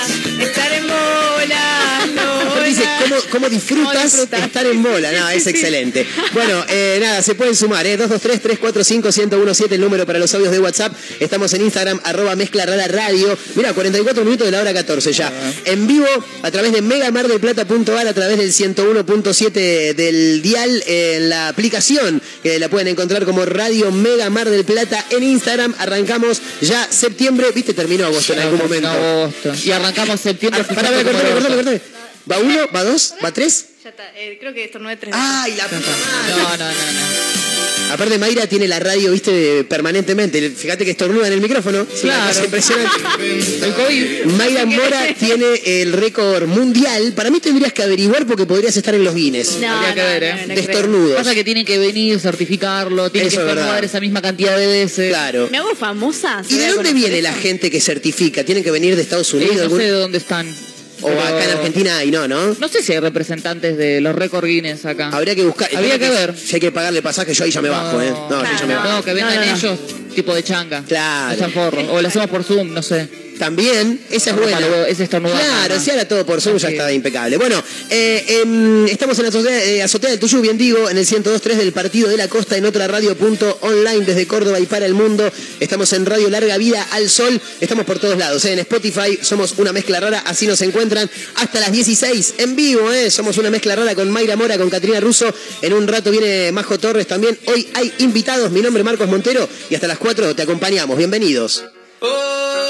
¿cómo, disfrutas, estar en bola? No, es excelente. Bueno, eh, nada, se pueden sumar, ¿eh? 223-345-1017, el número para los audios de WhatsApp. Estamos en Instagram, arroba mezcla rara radio. Mira, 44 minutos de la hora 14 ya. En vivo, a través de megamardelplata.ar, a través del 101.7 del dial, en la aplicación, que la pueden encontrar como Radio Mega Mar del Plata en Instagram. Arrancamos ya septiembre, viste, terminó agosto en algún momento. Agosto. Y arrancamos septiembre. Ah, Pará, cortame, cortame, cortame. ¿Va uno? ¿Va dos? ¿Va tres? Ya está, eh, creo que estornudé tres ¡Ay, la puta madre! No, no, no, no. Aparte, Mayra tiene la radio, viste, permanentemente. Fíjate que estornuda en el micrófono. Es Claro. cosa impresionante. El COVID. Mayra Mora tiene el récord mundial. Para mí tendrías que averiguar porque podrías estar en los Guinness. No, Habría que no, ver, no, ¿eh? no, no de estornudos. Pasa que tienen que venir, certificarlo, tienen Eso que es estornudar esa misma cantidad de veces. Claro. ¿Me hago famosa? ¿Y de dónde viene la gente que certifica? ¿Tienen que venir de Estados Eh, Unidos? no algún- sé de dónde están. O pero- acá en Argentina y no, ¿no? No sé si hay representantes de los récord Guinness acá. Habría que buscar. Habría que ver. Si hay que pagarle pasaje, yo ahí ya me bajo, ¿eh? No, yo ya me Claro. bajo. No, que vengan No, no, no. ellos tipo de changa. Claro. Forros. O lo hacemos por Zoom, no sé. También, esa es buena. ese Claro, si ahora todo por Zoom ya está impecable. Bueno, eh, em, estamos en la azotea, eh, azotea de Tuyú, bien digo, en el 102.3 del Partido de la Costa, en otra radio punto online desde Córdoba y para el mundo. Estamos en Radio Larga Vida al Sol. Estamos por todos lados. eh, En Spotify somos una mezcla rara, así nos encuentran hasta las 16 en vivo. eh, Somos una mezcla rara con Mayra Mora, con Catrina Russo. En un rato viene Majo Torres también. Hoy hay invitados. Mi nombre es Marcos Montero y hasta las 4 te acompañamos. Bienvenidos.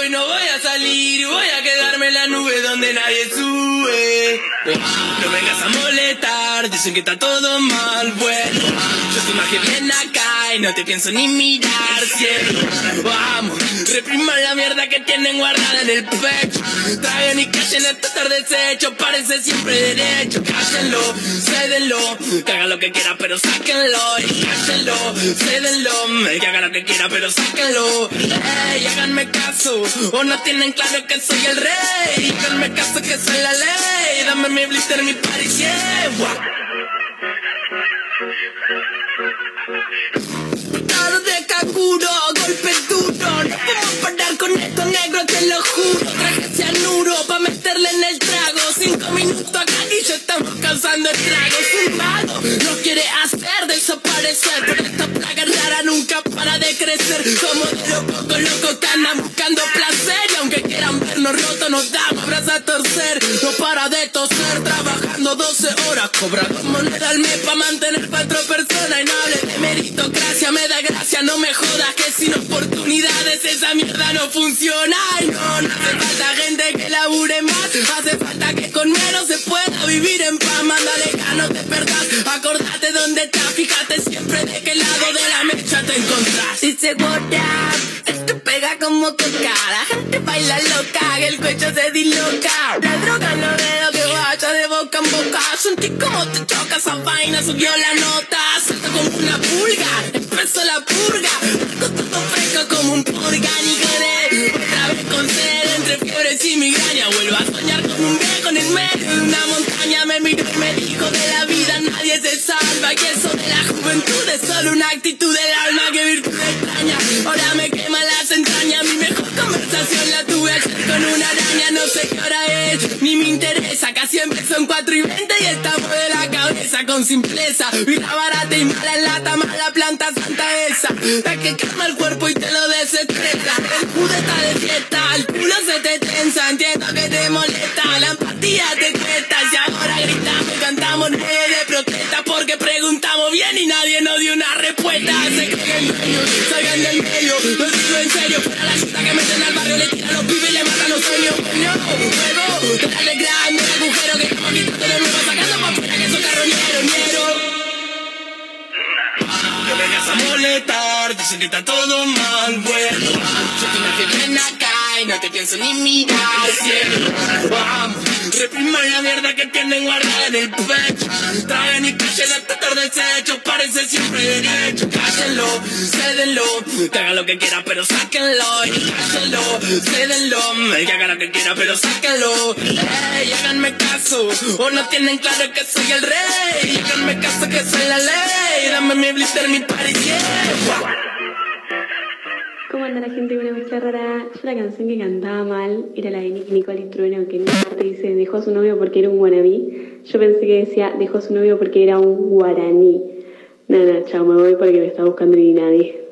Hoy no voy a salir, voy a quedarme en la nube donde nadie sube. No vengas a molestar, dicen que está todo mal, bueno. Yo soy más que bien acá y no te pienso ni mirar, cielo. Vamos, repriman la mierda que tienen guardada en el pecho. Traigan y callen hasta estar deshecho, parece siempre derecho. Cállenlo, cédenlo, que hagan lo que quiera, pero sáquenlo. Y cállenlo, cédenlo, que hagan lo que quiera, pero sáquenlo. Ey, háganme caso, o no tienen claro que soy el rey. Háganme caso que soy la ley. Dame mi blister, mi party, yeah. Dado de canguro, golpe duro No puedo parar con esto negro, te lo juro Traje cianuro pa' meterle en el Cinco minutos acá y ya estamos causando estragos Un mago nos quiere hacer desaparecer Pero esta plaga rara nunca para de crecer Como de loco con loco que andan buscando placer Y aunque quieran vernos rotos nos damos brazos a torcer No para de toser, trabajando 12 horas, cobrando moneda al mes para mantener cuatro personas. Y no hables de meritocracia, me da gracia, no me jodas que sin oportunidades esa mierda no funciona. Y no, no hace falta gente que labure más, hace falta que con menos se pueda vivir en paz. Mándale no te perdás, acordate dónde estás, fíjate siempre de qué lado de la mecha te encontrás. Y se esto pega como coca, la gente baila loca, el cuello se disloca. La droga no veo que vaya de boca en boca, sentí como te choca esa vaina, subió la nota, salta como una pulga, empezó la purga, todo fresco como un querer, otra con entre fiebres y migraña, vuelvo a soñar con un viejo en el medio de una montaña, me miró y me dijo de la vida nadie se salva, y eso de la juventud es solo una actitud del alma que virtud extraña, ahora me quema las entrañas, mi mejor conversación la tuve con una araña, no sé qué hora es, ni me interesa, casi empezó en 4 y 20 y estamos de la cabeza con simpleza, vida barata y mala en lata, mala planta santa esa, la que calma el cuerpo y te lo desestresa, el pude está de fiesta, el culo se te tensa, entiendo que te molesta, la empatía te cuesta, y ahora gritamos y cantamos bien y nadie nos dio una respuesta, se creen dueños, salgan del medio, lo digo en serio, para la chuta que meten al barrio le tiran los pibes y le matan los sueños, coño, juego, te dale grande el agujero que estamos quitando de nuevo, sacando pa' fuera que son carroñeros, ñero. No vengas a molestar, dicen que está todo mal, bueno Yo tengo que ven acá no te pienso ni mirar Cielo, vamos, reprima la mierda que tienen guardada en el pecho. Traen y callen hasta tarde desechos, parece siempre derecho. Cállenlo, cédenlo, que haga lo que quiera pero sáquenlo. Y cállenlo, cédenlo, que haga lo que quiera pero sáquenlo. Ey, háganme caso, o no tienen claro que soy el rey. Háganme caso que soy la ley, dame mi blister, mi yeah. ¿Cómo anda la gente? Una mezcla rara. Yo la canción que cantaba mal era la de Nicky Nicole y Trueno, que en una dice dejó a su novio porque era un guaraní. Yo pensé que decía dejó a su novio porque era un guaraní. No, chao, me voy porque me está buscando ni nadie.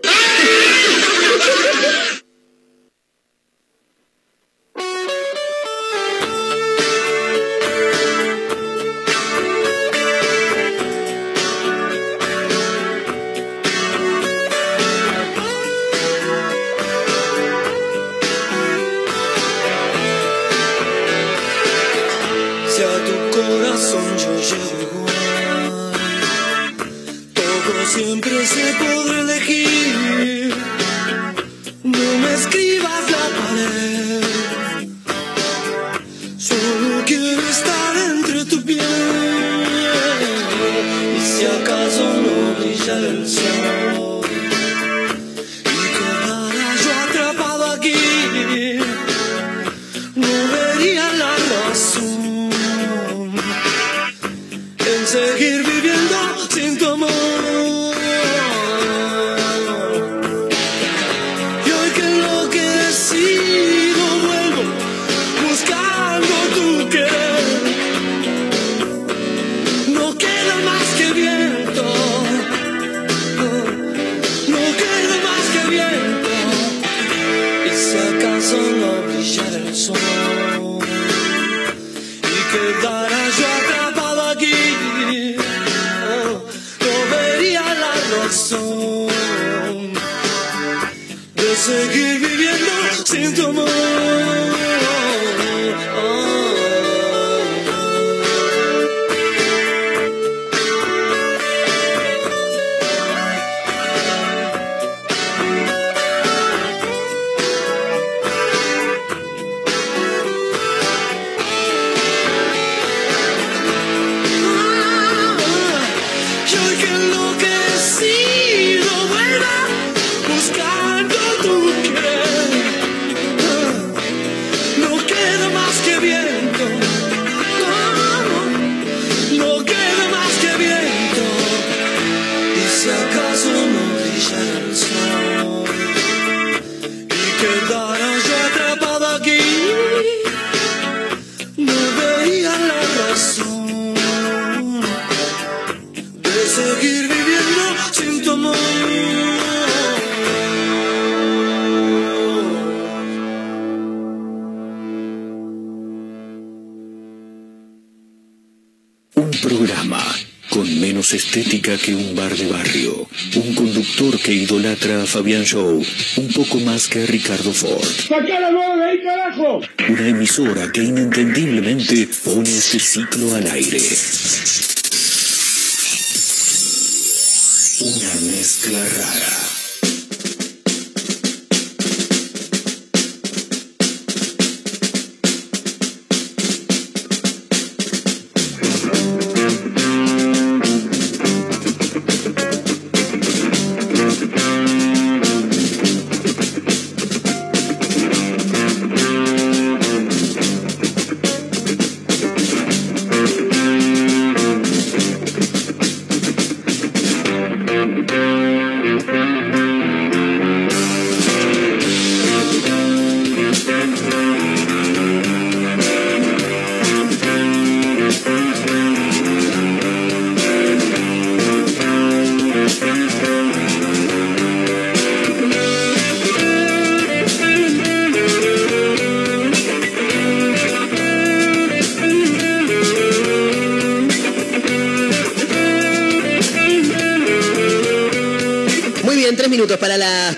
Fabián Show un poco más que Ricardo Ford.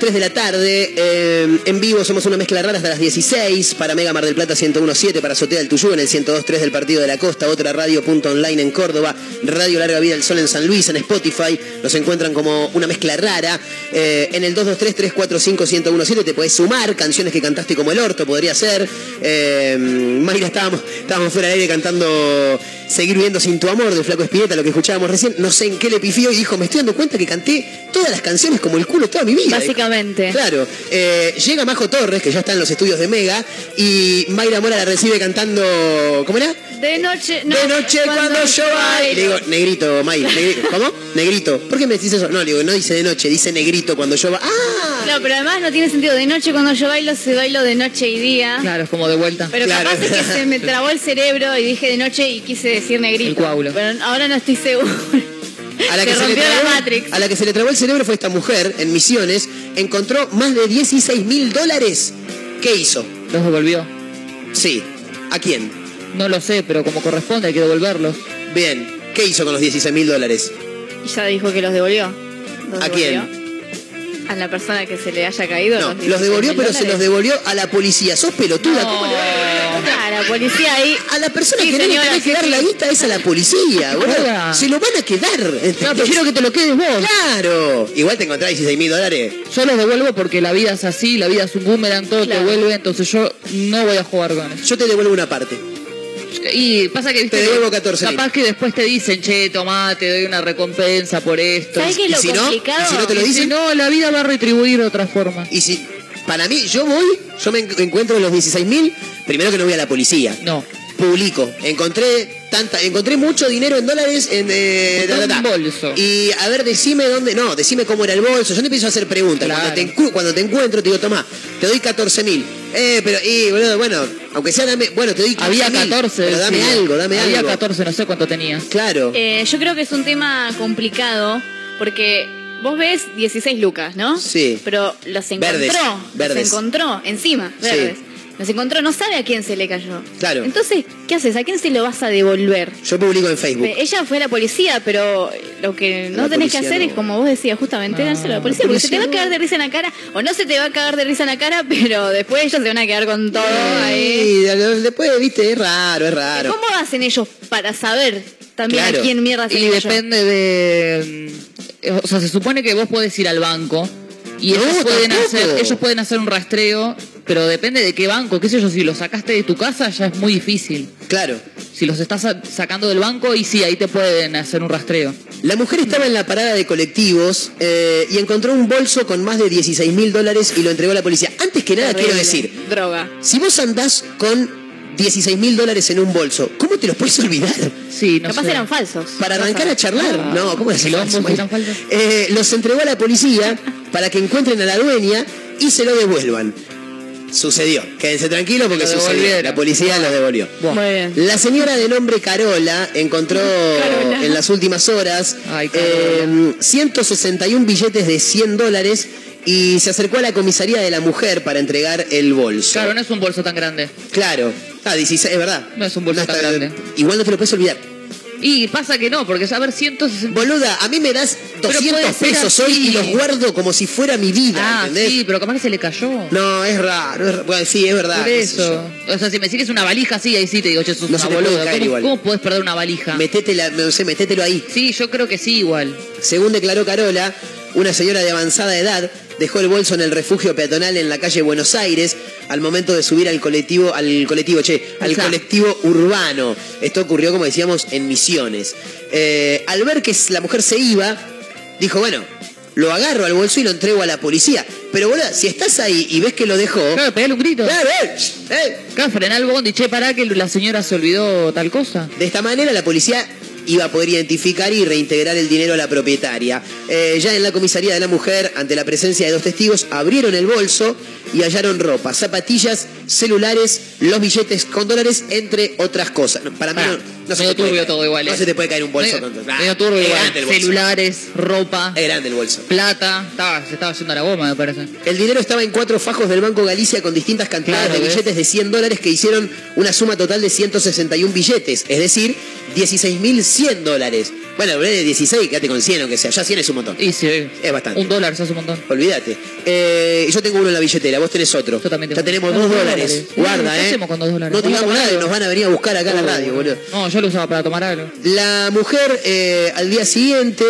3 de la tarde. Eh, en vivo somos una mezcla rara hasta las 16. Para Mega Mar del Plata 101.7, para Sotea del Tuyú en el 102.3 del Partido de la Costa, otra radio punto online en Córdoba, Radio Larga Vida del Sol en San Luis, en Spotify. Nos encuentran como una mezcla rara. Eh, en el 223-345-1017 te podés sumar canciones que cantaste como el orto, podría ser. Eh, Mayra, estábamos, estábamos fuera del aire cantando Seguir viviendo sin tu amor de Flaco Espineta, lo que escuchábamos recién. No sé en qué le pifió y dijo, me estoy dando cuenta que canté todas las canciones como el culo toda mi vida. Básicamente. Claro. Eh, llega Majo Torres, que ya está en los estudios de Mega, y Mayra Mora la recibe cantando. ¿Cómo era? De noche, no, de noche cuando, yo bailo. Le digo, negrito, Mayra. negrito. ¿Cómo? Negrito. ¿Por qué me decís eso? No, le digo, no dice de noche, dice negrito cuando yo bailo. ¡Ah! No, pero además no tiene sentido. De noche cuando yo bailo, se bailo de noche y día. Claro, es como de vuelta. Pero Claro. capaz es que se me trabó el cerebro y dije de noche y quise decir negrito. El coágulo. Pero ahora no estoy seguro. A la, se que se le rompió trabó, la Matrix. a la que se le trabó el cerebro fue esta mujer en Misiones. Encontró más de 16 mil dólares. ¿Qué hizo? ¿Los devolvió? Sí. ¿A quién? No lo sé, pero como corresponde hay que devolverlos. Bien. ¿Qué hizo con los 16 mil dólares? Y ya dijo que los devolvió. ¿Los ¿A devolvió? quién? A la persona que se le haya caído. No, 16 los devolvió, pero se los devolvió a la policía. ¿Sos pelotuda? ¿Cómo le va a devolver? La policía ahí. A la persona Sí, que no le tiene que sí, dar sí. la guita es a la policía, boludo. Se lo van a quedar. No, prefiero que te lo quedes vos. Claro. Igual te encontrás 16 mil dólares. Yo los devuelvo porque la vida es así, la vida es un boomerang, todo Claro. te vuelve, entonces yo no voy a jugar con eso. Yo te devuelvo una parte. Y pasa que viste, Te devuelvo 14.000. capaz que después te dicen, che, tomá, te doy una recompensa por esto. ¿Sabes qué es ¿Y lo si no? si no te lo si dicen? no, la vida va a retribuir de otra forma. Y si, para mí, yo voy, yo me en- encuentro los 16 mil, primero que no voy a la policía. No. Publico. Encontré tanta, encontré mucho dinero en dólares en eh, Encontré ta, ta, ta. un bolso. Y a ver, decime dónde, no, decime cómo era el bolso. Yo te empiezo a hacer preguntas. Claro. Cuando, te, cuando te encuentro, te digo, tomá, te doy 14 mil. Eh, pero, y, boludo, bueno, aunque sea dame, bueno, te doy 15 Había 14. Pero dame algo, dame Había algo. 14, no sé cuánto tenía. Claro. Eh, yo creo que es un tema complicado porque vos ves 16 lucas, ¿no? Sí. Pero los encontró. Verdes, Los verdes. encontró encima, verdes. Los encontró, no sabe a quién se le cayó. Claro. Entonces, ¿qué haces? ¿A quién se lo vas a devolver? Yo publico en Facebook. Ella fue a la policía, pero lo que no La tenés que hacer no. es, como vos decías, justamente No, dárselo a la policía, la porque se te va a cagar de risa en la cara, o no se te va a cagar de risa en la cara, pero después ellos se van a quedar con todo ahí. Después, viste, es raro, es raro. ¿Cómo hacen ellos para saber también Claro. a quién mierda se Y le cayó? depende de. mm, O sea, se supone que vos podés ir al banco y No, ellos, pueden tampoco. hacer, ellos pueden hacer un rastreo, pero depende de qué banco. ¿Qué sé yo? Si los sacaste de tu casa ya es muy difícil. Claro. Si los estás sa- sacando del banco, y sí, ahí te pueden hacer un rastreo. La mujer estaba en la parada de colectivos eh, y encontró un bolso con más de 16 mil dólares y lo entregó a la policía. Antes que nada, Terrible. quiero decir, Droga. si vos andás con 16 mil dólares en un bolso, ¿cómo te los puedes olvidar? Sí, no Capaz sé. eran falsos. Para arrancar a charlar. Ah, no, ¿cómo falsos. Eh, los entregó a la policía para que encuentren a la dueña y se lo devuelvan. Sucedió. Quédense tranquilos porque sucedió. La policía los devolvió. Muy bien. La señora de nombre Carola encontró Carola. en las últimas horas Ay, eh, 161 billetes de 100 dólares y se acercó a la comisaría de la mujer para entregar el bolso. Claro, no es un bolso tan grande. Claro. Ah, 16, es verdad. No es un bolso tan grande. Igual no te lo puedes olvidar. Y pasa que no, porque a ver, 160. Boluda, a mí me das Pero 200 puede ser pesos hoy y los guardo como si fuera mi vida, Ah, ¿entendés? sí, pero capaz que se le cayó. No, es raro. es Bueno, sí, es verdad. Por eso. O sea, si me decís una valija, sí, ahí sí te digo, che, sos No una se te puede boluda. caer ¿Cómo, igual. ¿Cómo podés perder una valija? Metétela, no sé, metételo ahí. Sí, yo creo que sí, igual. Según declaró Carola, una señora de avanzada edad dejó el bolso en el refugio peatonal en la calle Buenos Aires al momento de subir al colectivo, al colectivo, che, al Exacto. colectivo urbano. Esto ocurrió, como decíamos, en Misiones. Eh, al ver que la mujer se iba, dijo, bueno, lo agarro al bolso y lo entrego a la policía. Pero boludo, si estás ahí y ves que lo dejó. Claro, pegale un grito. ¡Eh, eh, eh! Claro, frená el bondi, che, pará que la señora se olvidó tal cosa. De esta manera la policía iba a poder identificar y reintegrar el dinero a la propietaria. Eh, ya en la comisaría de la mujer, ante la presencia de dos testigos, abrieron el bolso y hallaron ropa, zapatillas, celulares, los billetes con dólares, entre otras cosas. Para mí Pará, no, no se medio te puede turbio caer- todo igual, No eh. se te puede caer un bolso Medio- con Ah, medio turbio es igual. grande el bolso. Celulares, ropa, Es grande el bolso. plata. Estaba, se estaba haciendo la goma, me parece. El dinero estaba en cuatro fajos del Banco Galicia con distintas cantidades Claro, de billetes de 100 dólares que hicieron una suma total de 161 billetes, es decir, 16.100 dólares. Bueno, hablé de 16, quédate con 100 aunque sea, ya 100 es un montón. Y sí, Es bastante. un dólar hace un montón. Olvídate. Eh, yo tengo uno en la billetera, vos tenés otro. Yo también tengo Ya tenemos dos dólares. dólares. Guarda, ¿Qué ¿eh? hacemos con dos dólares? No digamos nada, nos van a venir a buscar acá a la radio, boludo. No, yo lo usaba para tomar algo. La mujer, eh, al día siguiente,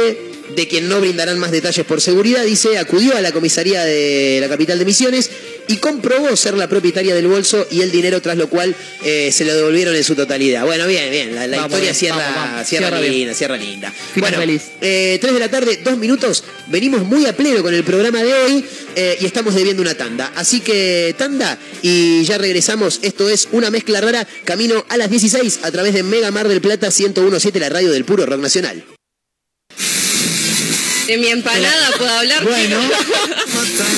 de quien no brindarán más detalles por seguridad, dice, acudió a la comisaría de la capital de Misiones y comprobó ser la propietaria del bolso y el dinero, tras lo cual eh, se lo devolvieron en su totalidad. Bueno, bien, bien, la, la Vamos historia bien, cierra, vamos, vamos. cierra Cierra bien. linda, cierra linda. Final bueno, feliz. eh, 3 de la tarde, dos minutos, venimos muy a pleno con el programa de hoy eh, y estamos debiendo una tanda. Así que tanda y ya regresamos. Esto es una mezcla rara, camino a las 16 a través de Mega Mar del Plata 1017, la radio del puro rock nacional. De mi empanada puedo hablar. Bueno.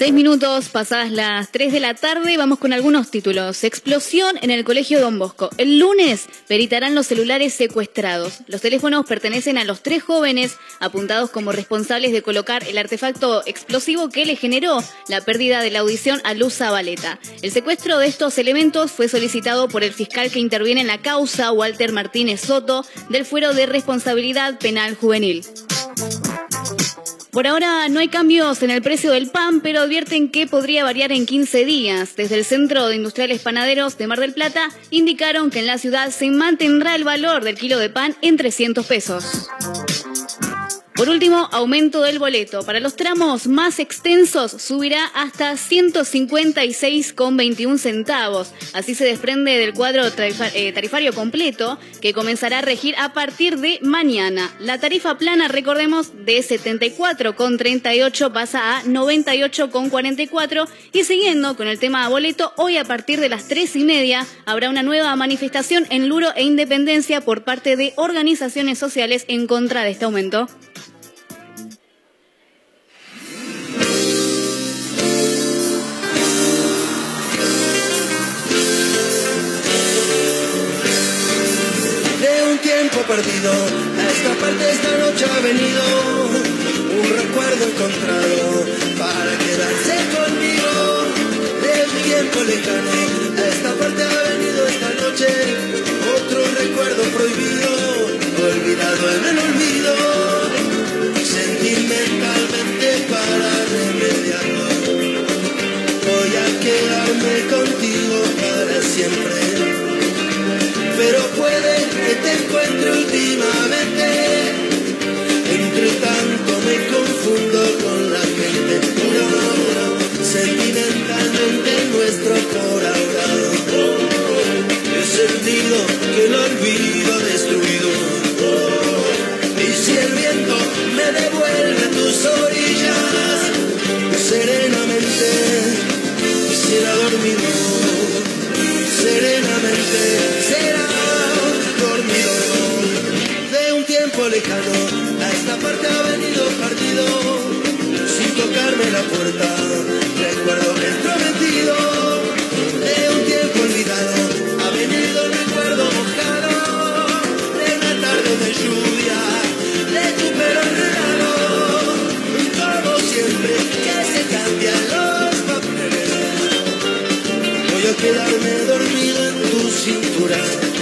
Seis minutos pasadas las 3 de la tarde, vamos con algunos títulos. Explosión en el Colegio Don Bosco. El lunes peritarán los celulares secuestrados. Los teléfonos pertenecen a los tres jóvenes apuntados como responsables de colocar el artefacto explosivo que le generó la pérdida de la audición a Luz Zabaleta. El secuestro de estos elementos fue solicitado por el fiscal que interviene en la causa, Walter Martínez Soto, del Fuero de Responsabilidad Penal Juvenil. Por ahora no hay cambios en el precio del pan, pero advierten que podría variar en 15 días. Desde el Centro de Industriales Panaderos de Mar del Plata indicaron que en la ciudad se mantendrá el valor del kilo de pan en 300 pesos. Por último, aumento del boleto. Para los tramos más extensos subirá hasta 156,21 centavos. Así se desprende del cuadro eh, tarifario completo que comenzará a regir a partir de mañana. La tarifa plana, recordemos, de 74,38 pasa a 98,44 y siguiendo con el tema boleto, hoy a partir de las 3 y media habrá una nueva manifestación en Luro e Independencia por parte de organizaciones sociales en contra de este aumento. Tiempo perdido. A esta parte esta noche ha venido un recuerdo encontrado para quedarse conmigo. De un tiempo lejano, a esta parte ha venido esta noche otro recuerdo prohibido, olvidado en el olvido. Sentimentalmente para remediarlo, voy a quedarme contigo para siempre encuentre últimamente. puerta. Recuerdo que el prometido de un tiempo olvidado ha venido el recuerdo mojado de una tarde de lluvia, de tu pelo enredado. Como siempre que se cambian los papeles, voy a quedarme dormido en tu cintura.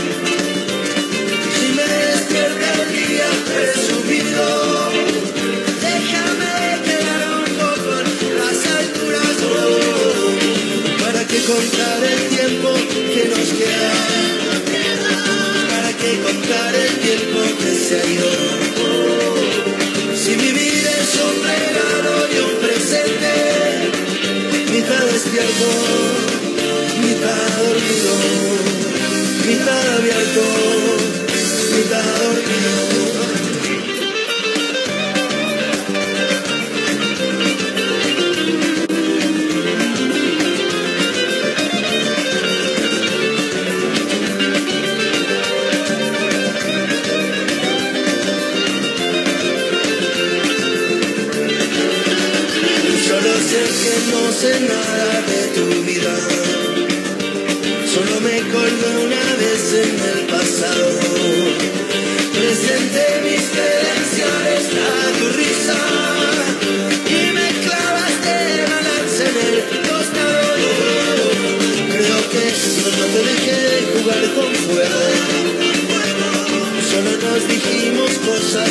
Contar el tiempo que nos queda? ¿Para qué contar el tiempo que se ha ido? Si mi vida es un regalo y un presente, mitad despierto, mitad dormido, mitad abierto, mitad dormido. Sé nada de tu vida. Solo me colgué una vez en el pasado. Presenté mis credenciales a tu risa. Y me clavaste balance en el costado. Creo que solo te dejé jugar con fuego. Solo nos dijimos cosas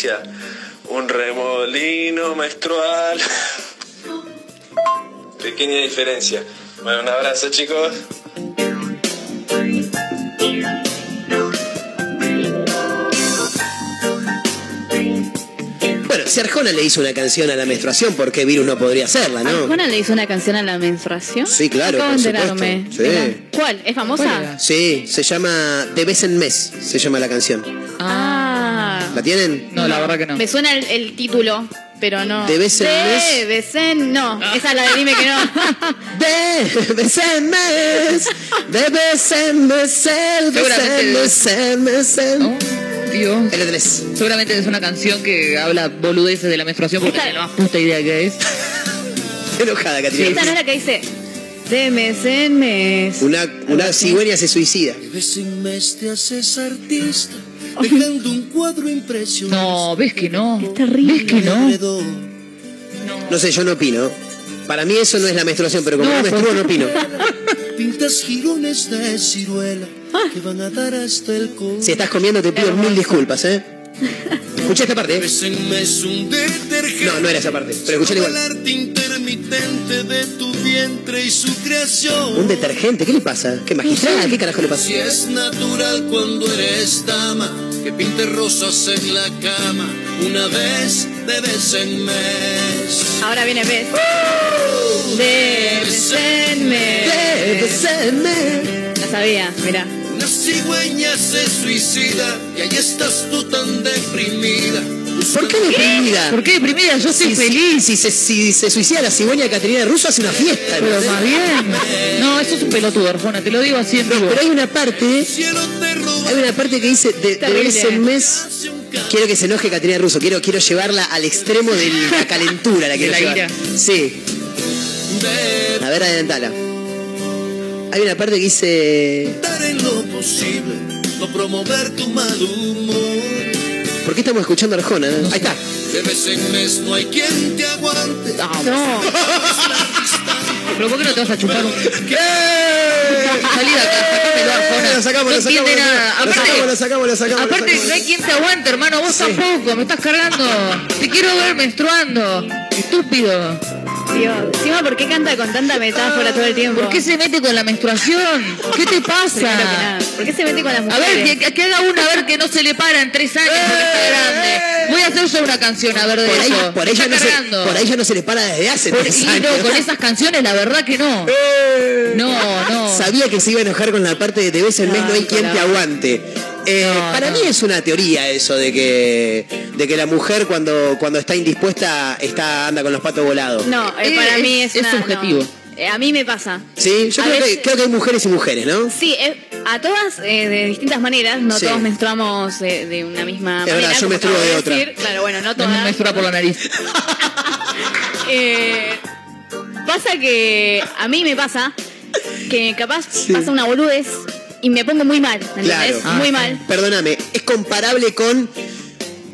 Decía, un remolino menstrual. Pequeña diferencia. Bueno, un abrazo chicos. si Arjona le hizo una canción a la menstruación, ¿por qué Virus no podría hacerla, no? Arjona le hizo una canción a la menstruación. Sí, claro, Acabo de por enterarme. supuesto. Sí. Mira. ¿Cuál? ¿Es famosa? Sí, se llama De vez en mes, se llama la canción. Ah. ¿La tienen? No, la verdad que no. Me suena el, el título, pero no. ¿De vez en mes? De vez en- No, esa es la de dime que no. De vez en mes, de vez en mes, de vez en mes, de vez en Dios. El tres. Seguramente es una canción que habla boludeces de la menstruación porque tiene la más puta idea que es. enojada, Catrina. Esta no es la que dice. De mes en mes. Una, una cigüeña se suicida. De vez en mes te haces artista, dejando un cuadro impresionante. No, ves que no. Es terrible. ¿Ves que no? No sé, yo no opino. Para mí eso no es la menstruación, pero como no, No, menstruo, no opino. Pintas girones de ciruela que van a dar hasta el corazón. Si estás comiendo te pido mil disculpas, ¿eh? Escuché esta parte. ¿eh? No, no era esa parte, pero escuché igual. el arte intermitente de tu vientre y su creación. Un detergente, ¿qué le pasa? ¿Qué magistral? ¿Qué carajo le pasa? Si es natural cuando eres dama, que pintes rosas en la cama, una vez de vez en mes. Ahora viene mes. De vez en mes. De vez en mes. La sabía, mira. Una cigüeña se suicida y ahí estás tú tan deprimida. ¿Por qué deprimida? ¿Por qué deprimida? Yo soy Si- feliz. Si, se, si se suicida la cigüeña de Caterina de Russo, hace una fiesta. Pero más bien. No, eso es un pelotudo, Arjona, te lo digo así en No, vivo. pero hay una parte, hay una parte que dice de, de Terrible. vez en mes. Quiero que se enoje Caterina Russo, quiero, quiero llevarla al extremo de la calentura, la quiero la llevar. ira. Sí. A ver, adelantala. Hay una parte que dice. dar en lo posible, no promover tu mal humor. ¿Por qué estamos escuchando a Arjona? Ahí está. De vez en mes no hay quien te aguante. No. ¿Pero por qué no te vas a chupar un.? Salí de acá, sacámelo, Arjona. Lo sacamos, no lo sacamos, nada. sacamos, Aparte, sacamos, lo sacamos, aparte no hay quien te aguante, hermano. Vos tampoco, me estás cargando. Te quiero ver menstruando. Estúpido. Dios. Encima, ¿por qué canta con tanta metáfora todo el tiempo? ¿Por qué se mete con la menstruación? ¿Qué te pasa? ¿Por qué se mete con las A mujeres? ver, que, que haga una, a ver que no se le para en tres años porque está grande. Voy a hacer yo una canción, a ver de Por eso. por, Me ahí ya está no se, por ya no se le para desde hace Por- tres y años. no, con esas canciones, la verdad que no. No, no. Sabía que se iba a enojar con la parte de de vez en mes no hay quien te aguante. Eh, No, para no. mí es una teoría eso de que de que la mujer cuando cuando está indispuesta está anda con los patos volados. No, eh, Eh, para es- mí es, es una- subjetivo. no. Eh, a mí me pasa. Sí, yo creo que, veces- creo que hay mujeres y mujeres, ¿no? Sí, eh, a todas eh, de distintas maneras, no Sí. todos menstruamos eh, de una misma Es manera. verdad, yo menstruo de otra. decir. Claro, bueno, no No todas. me menstrua por la nariz. Eh, pasa que a mí me pasa que capaz pasa una boludez y me pongo muy mal, ¿me Claro. entendés? Ah, muy sí. mal. Perdóname, es comparable con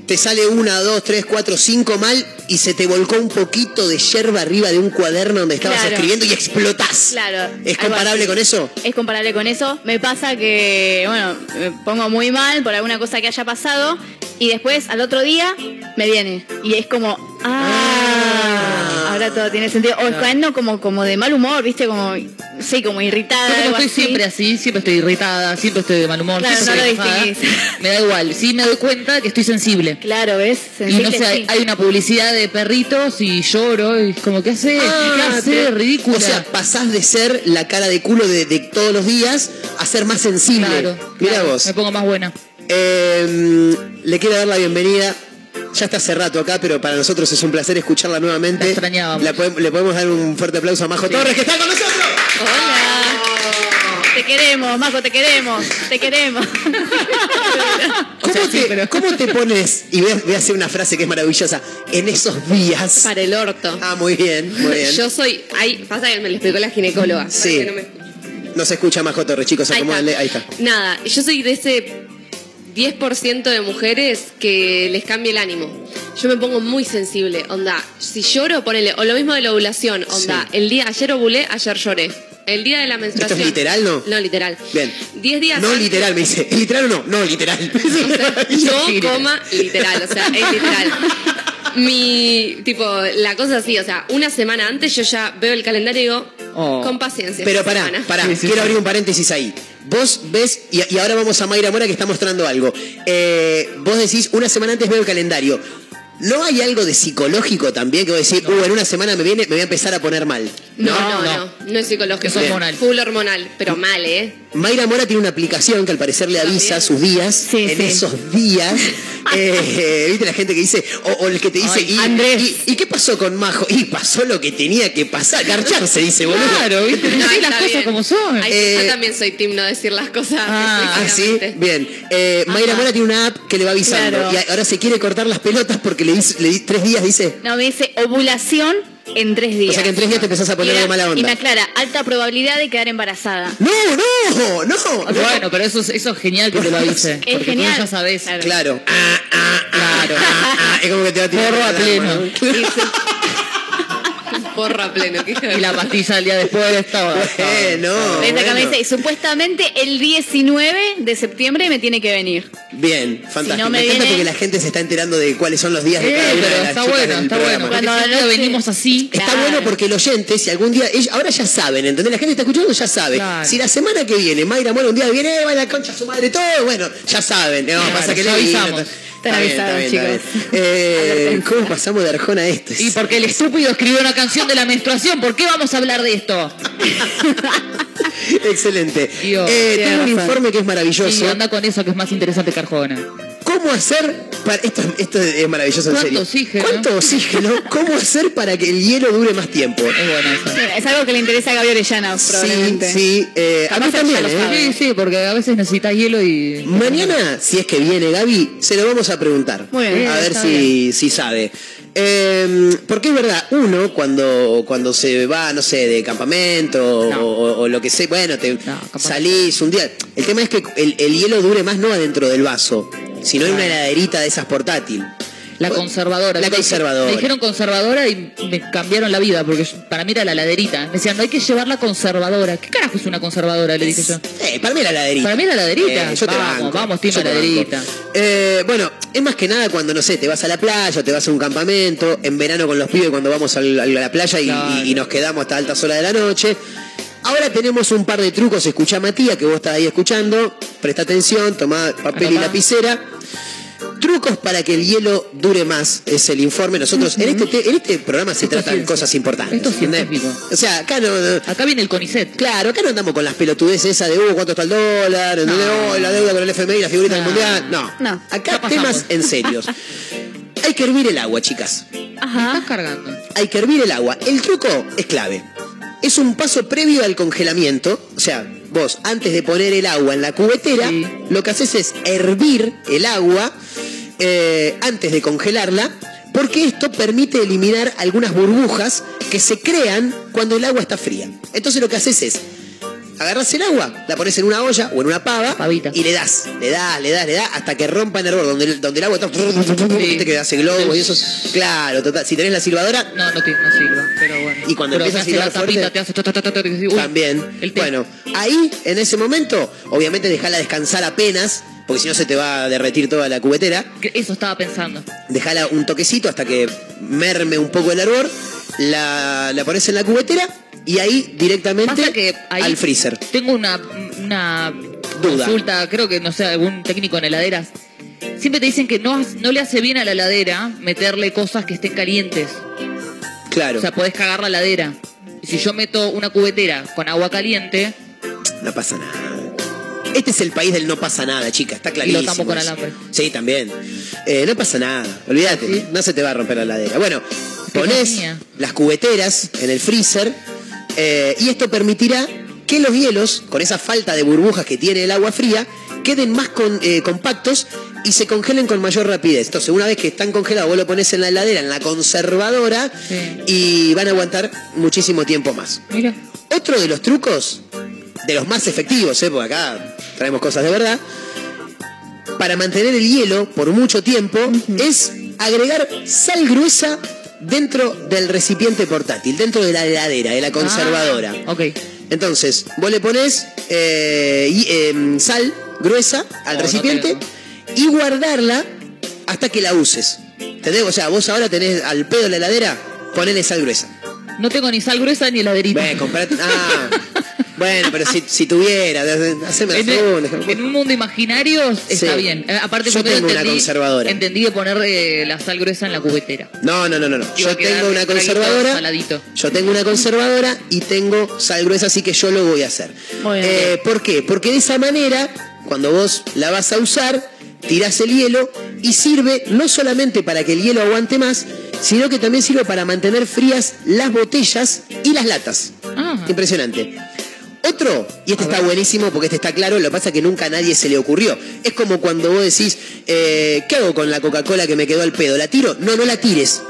te sale una, dos, tres, cuatro, cinco mal y se te volcó un poquito de yerba arriba de un cuaderno donde estabas Claro. escribiendo y explotás. Claro. ¿Es comparable con eso? Es comparable con eso. Me pasa que, bueno, me pongo muy mal por alguna cosa que haya pasado y después al otro día me viene. Y es como, ah, ahora todo tiene sentido. O cayendo como, como de mal humor, ¿viste? Como, sí, como irritada. Yo como estoy así. siempre así, siempre estoy irritada, siempre estoy de mal humor. Claro, no lo distinguís. Me da igual, sí me doy cuenta que estoy sensible. Claro, ¿ves? Y no sé, hay, sí. hay una publicidad de perritos y lloro y como, ¿qué hace? ¿Qué Ah, hace? te- Ridícula. O sea, pasás de ser la cara de culo de, de todos los días a ser más sensible. claro, Mira claro, vos. Me pongo más buena. Eh, le quiero dar la bienvenida. Ya está hace rato acá, pero para nosotros es un placer escucharla nuevamente. La extrañábamos. La le podemos dar un fuerte aplauso a Majo Torres, que está con nosotros. Hola. Te queremos, Majo, te queremos. Te queremos. ¿Cómo, te, cómo te pones? Y voy a, voy a hacer una frase que es maravillosa. En esos días. Para el orto. Ah, muy bien, muy bien. Yo soy. Ay, pasa que me lo explicó la ginecóloga. Sí. No me- No se escucha Majo Torres, chicos, Ahí acomódenle. Ahí está. Nada, yo soy de ese 10% de mujeres que les cambia el ánimo. Yo me pongo muy sensible, onda, si lloro, ponele, o lo mismo de la ovulación, onda, el día, ayer ovulé, ayer lloré. El día de la ¿Esto menstruación. es literal, no? No, literal. Bien. 10 días No antes- literal, me dice. ¿Es literal o no? No, literal. No, coma, literal, o sea, es literal. Mi, tipo, la cosa es así, o sea, una semana antes yo ya veo el calendario y digo, Oh. con paciencia. Pero pará, semana. pará, quiero abrir un paréntesis ahí. Vos ves, y, y ahora vamos a Mayra Mora que está mostrando algo. Eh, vos decís, una semana antes veo el calendario. ¿No hay algo de psicológico también que voy a decir, uh, en una semana me viene, me voy a empezar a poner mal? No, no, no, no, es psicológico. Es hormonal. Full hormonal, pero mal, ¿eh? Mayra Mora tiene una aplicación que al parecer le avisa sus días. en sí. esos días, eh, ¿viste la gente que dice, o, o el que te dice, Ay, y, Andrés. y- y qué pasó con Majo? Y pasó lo que tenía que pasar, garcharse, dice, boludo. Claro, ¿viste? No, las cosas como son. Ay, Eh, yo también soy team no decir las cosas Ah, Ah, sí, bien. Eh, Mayra Mora tiene una app que le va avisando. Claro. Y ahora se quiere cortar las pelotas porque le dice, le di tres días, dice. No, me dice ovulación en tres días. O sea que en tres días te empezás a poner Y de mala onda. Y me aclara, alta probabilidad de quedar embarazada. No, no, no. Bueno, pero eso es, eso es genial que te lo avise. Es porque genial. tú ya sabes. Claro. Claro. Ah, ah, ah, Claro. ah, ah. Es como que te va a tirar. Porro a pleno. Porra pleno, Y la pastilla el día después estaba. Eh, no. Esta acá me bueno. dice, y supuestamente el 19 de septiembre me tiene que venir. Bien, fantástico. Si no me, me encanta viene- porque la gente se está enterando de cuáles son los días de Eh, cada una de las está chicas bueno, del está programa. bueno. Porque Cuando anoche- venimos así. Está Claro. bueno porque el oyente, si algún día, ellos ahora ya saben, ¿entendés? La gente está escuchando, ya sabe. Claro. Si la semana que viene Mayra Mora un día viene, eh, va a la concha a su madre, todo, bueno, ya saben. No, Claro, pasa que le avisamos. Están avisados, está bien, está chicos. bien. Eh, ¿Cómo pasamos de Arjona a esto? Y porque el estúpido escribió una canción de la menstruación, ¿por qué vamos a hablar de esto? Excelente. Dios, Eh, tengo un informe que es maravilloso. Y anda con eso que es más interesante que Arjona. ¿Cómo hacer para esto, esto es maravilloso en ¿Cuánto serio? oxígeno? ¿Cuánto oxígeno? ¿Cómo hacer para que el hielo dure más tiempo? Es buena esa. Es algo que le interesa a Gaby Orellana, Sí, probablemente. sí. eh, a mí también, ¿eh? Sí, sí, porque a veces necesitas hielo y. Mañana, si es que viene Gaby, se lo vamos a preguntar. Muy bien, a ver si, si sabe. Eh, porque es verdad, uno cuando, cuando se va, no sé, de campamento No. o, o- lo que sea, bueno, te salís un día. El tema es que el, el hielo dure más no adentro del vaso, sino en una heladerita de esas portátil. La conservadora. La conservadora. Me dijeron conservadora y me cambiaron la vida porque para mí era la laderita. Me decían, no hay que llevar la conservadora. ¿Qué carajo es una conservadora? Le dije yo. Eh, para mí la heladerita. Para mí la laderita. Eh, yo te vamos, banco, vamos, te banco. laderita. Eh, bueno, es más que nada cuando, no sé, te vas a la playa, te vas a un campamento, en verano con los pibes cuando vamos a la playa y, Claro. y- y nos quedamos hasta altas horas de la noche. Ahora tenemos un par de trucos, escucha Matías, que vos estás ahí escuchando, presta atención, toma papel y lapicera. Trucos para que el hielo dure más es el informe. Nosotros, en, este, en este programa se Esto tratan ciencia. cosas importantes. Esto es científico. O sea, acá no, no- Acá viene el CONICET. Claro, acá no andamos con las pelotudeces esas de, uh, ¿cuánto está el dólar? No. Oh, la deuda con el FMI, la figurita del mundial. No. No. Acá temas en serios. Hay que hervir el agua, chicas. Me Ajá. estás cargando. Hay que hervir el agua. El truco es clave. Es un paso previo al congelamiento. O sea, vos, antes de poner el agua en la cubetera, Sí. lo que haces es hervir el agua eh, antes de congelarla. Porque esto permite eliminar algunas burbujas que se crean cuando el agua está fría. Entonces lo que haces es agarras el agua, la pones en una olla o en una pava Pavita. y le das, le das, le das, le das hasta que rompa en hervor, donde, el- donde el agua está, viste que hace globo y eso. es- Claro, total. Si tenés la silbadora, No, no, te, no sirva, pero bueno. Y cuando pero empieza a te hace la silbar fuerte- tapita, te hace... ta, ta, ta, ta, ta, te decís, uy, también. el té. Bueno, ahí, en ese momento, obviamente dejala descansar apenas, porque si no se te va a derretir toda la cubetera. Eso estaba pensando. Dejala un toquecito hasta que merme un poco el hervor, la, la pones en la cubetera y ahí directamente Pasa que ahí al freezer. Tengo una, una Duda. consulta, creo que, no sé, algún técnico en heladeras. Siempre te dicen que no, no le hace bien a la heladera meterle cosas que estén calientes. Claro, O sea, podés cagar la heladera. Y si yo meto una cubetera con agua caliente, no pasa nada. Este es el país del no pasa nada, chica, está y clarísimo. lo tamo con alambre. Sí, también. Eh, no pasa nada, olvídate, ¿Sí? no se te va a romper la heladera. Bueno, pones las cubeteras en el freezer eh, y esto permitirá que los hielos, con esa falta de burbujas que tiene el agua fría, queden más con- eh, compactos y se congelen con mayor rapidez. Entonces, una vez que están congelados, vos lo pones en la heladera, en la conservadora Sí. y van a aguantar muchísimo tiempo más. Mira. Otro de los trucos, de los más efectivos, ¿eh? porque acá traemos cosas de verdad, para mantener el hielo por mucho tiempo es agregar sal gruesa dentro del recipiente portátil, dentro de la heladera, de la conservadora. Ah, ok. Entonces, vos le pones eh, y, em, sal gruesa al Oh, no recipiente y guardarla hasta que la uses. ¿Entendés? O sea, vos ahora tenés al pedo la heladera, ponele sal gruesa. No tengo ni sal gruesa ni comprate. Ah, Bueno, pero si, si tuviera, haceme la segunda. en un mundo imaginario está Sí. bien. Eh, Aparte, Yo tengo una conservadora. entendí de poner eh, la sal gruesa en la cubetera. No, no, no, no. no. Yo tengo una conservadora. saladito. Yo tengo una conservadora y tengo sal gruesa, así que yo lo voy a hacer. Eh, ¿Por qué? Porque de esa manera, cuando vos la vas a usar, tirás el hielo y sirve no solamente para que el hielo aguante más, sino que también sirve para mantener frías las botellas y las latas. Ah. Impresionante. Otro, y este está buenísimo porque este está claro, lo que pasa es que nunca a nadie se le ocurrió. Es como cuando vos decís, eh, ¿qué hago con la Coca-Cola que me quedó al pedo? ¿La tiro? No, no la tires.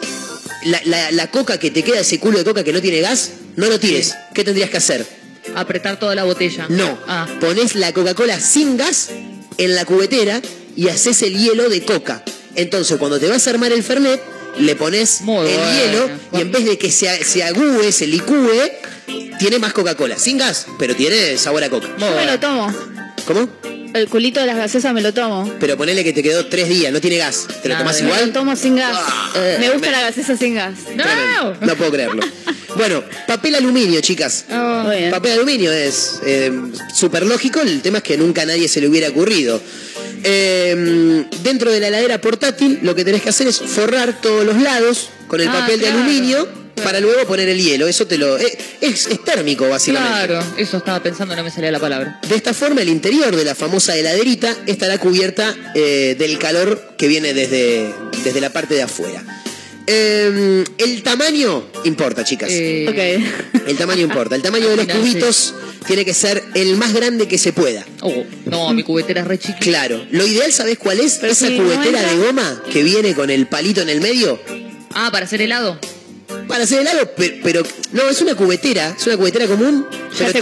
La, la- la coca que te queda, ese culo de coca que no tiene gas, no lo tires. ¿Qué tendrías que hacer? Apretar toda la botella. No. Ah. Pones la Coca-Cola sin gas en la cubetera y haces el hielo de coca. Entonces, cuando te vas a armar el Fernet, le pones Muy el bueno. hielo y en vez de que se, se agúe, se licúe, tiene más Coca-Cola. Sin gas, pero tiene sabor a coca. Yo me lo tomo. ¿Cómo? El culito de las gaseosas me lo tomo. Pero ponele que te quedó tres días, no tiene gas. ¿Te lo Nada, tomás de Me lo igual? tomo sin gas. Eh, me gusta me- la gaseosa sin gas. No. No puedo creerlo. Bueno, papel aluminio, chicas. Bien. Papel aluminio es eh, súper lógico, el tema es que nunca a nadie se le hubiera ocurrido. Eh, dentro de la heladera portátil lo que tenés que hacer es forrar todos los lados con el Ah, papel de aluminio para luego poner el hielo. Eso te lo... eh, es, es térmico, básicamente. Claro, eso estaba pensando, no me salía la palabra. De esta forma, el interior de la famosa heladerita estará cubierta eh, del calor que viene desde, desde la parte de afuera. Eh, el tamaño importa, chicas. Eh, Ok. El tamaño importa. El tamaño de los Mirá, sí. cubitos tiene que ser el más grande que se pueda. oh, no, mi cubetera es re chiquita. Claro. Lo ideal, ¿sabés cuál es? Pero Esa si no cubetera entra- de goma que viene con el palito en el medio. Ah, para hacer helado. Para hacer helado, pero, pero- no, es una cubetera, es una cubetera común, pero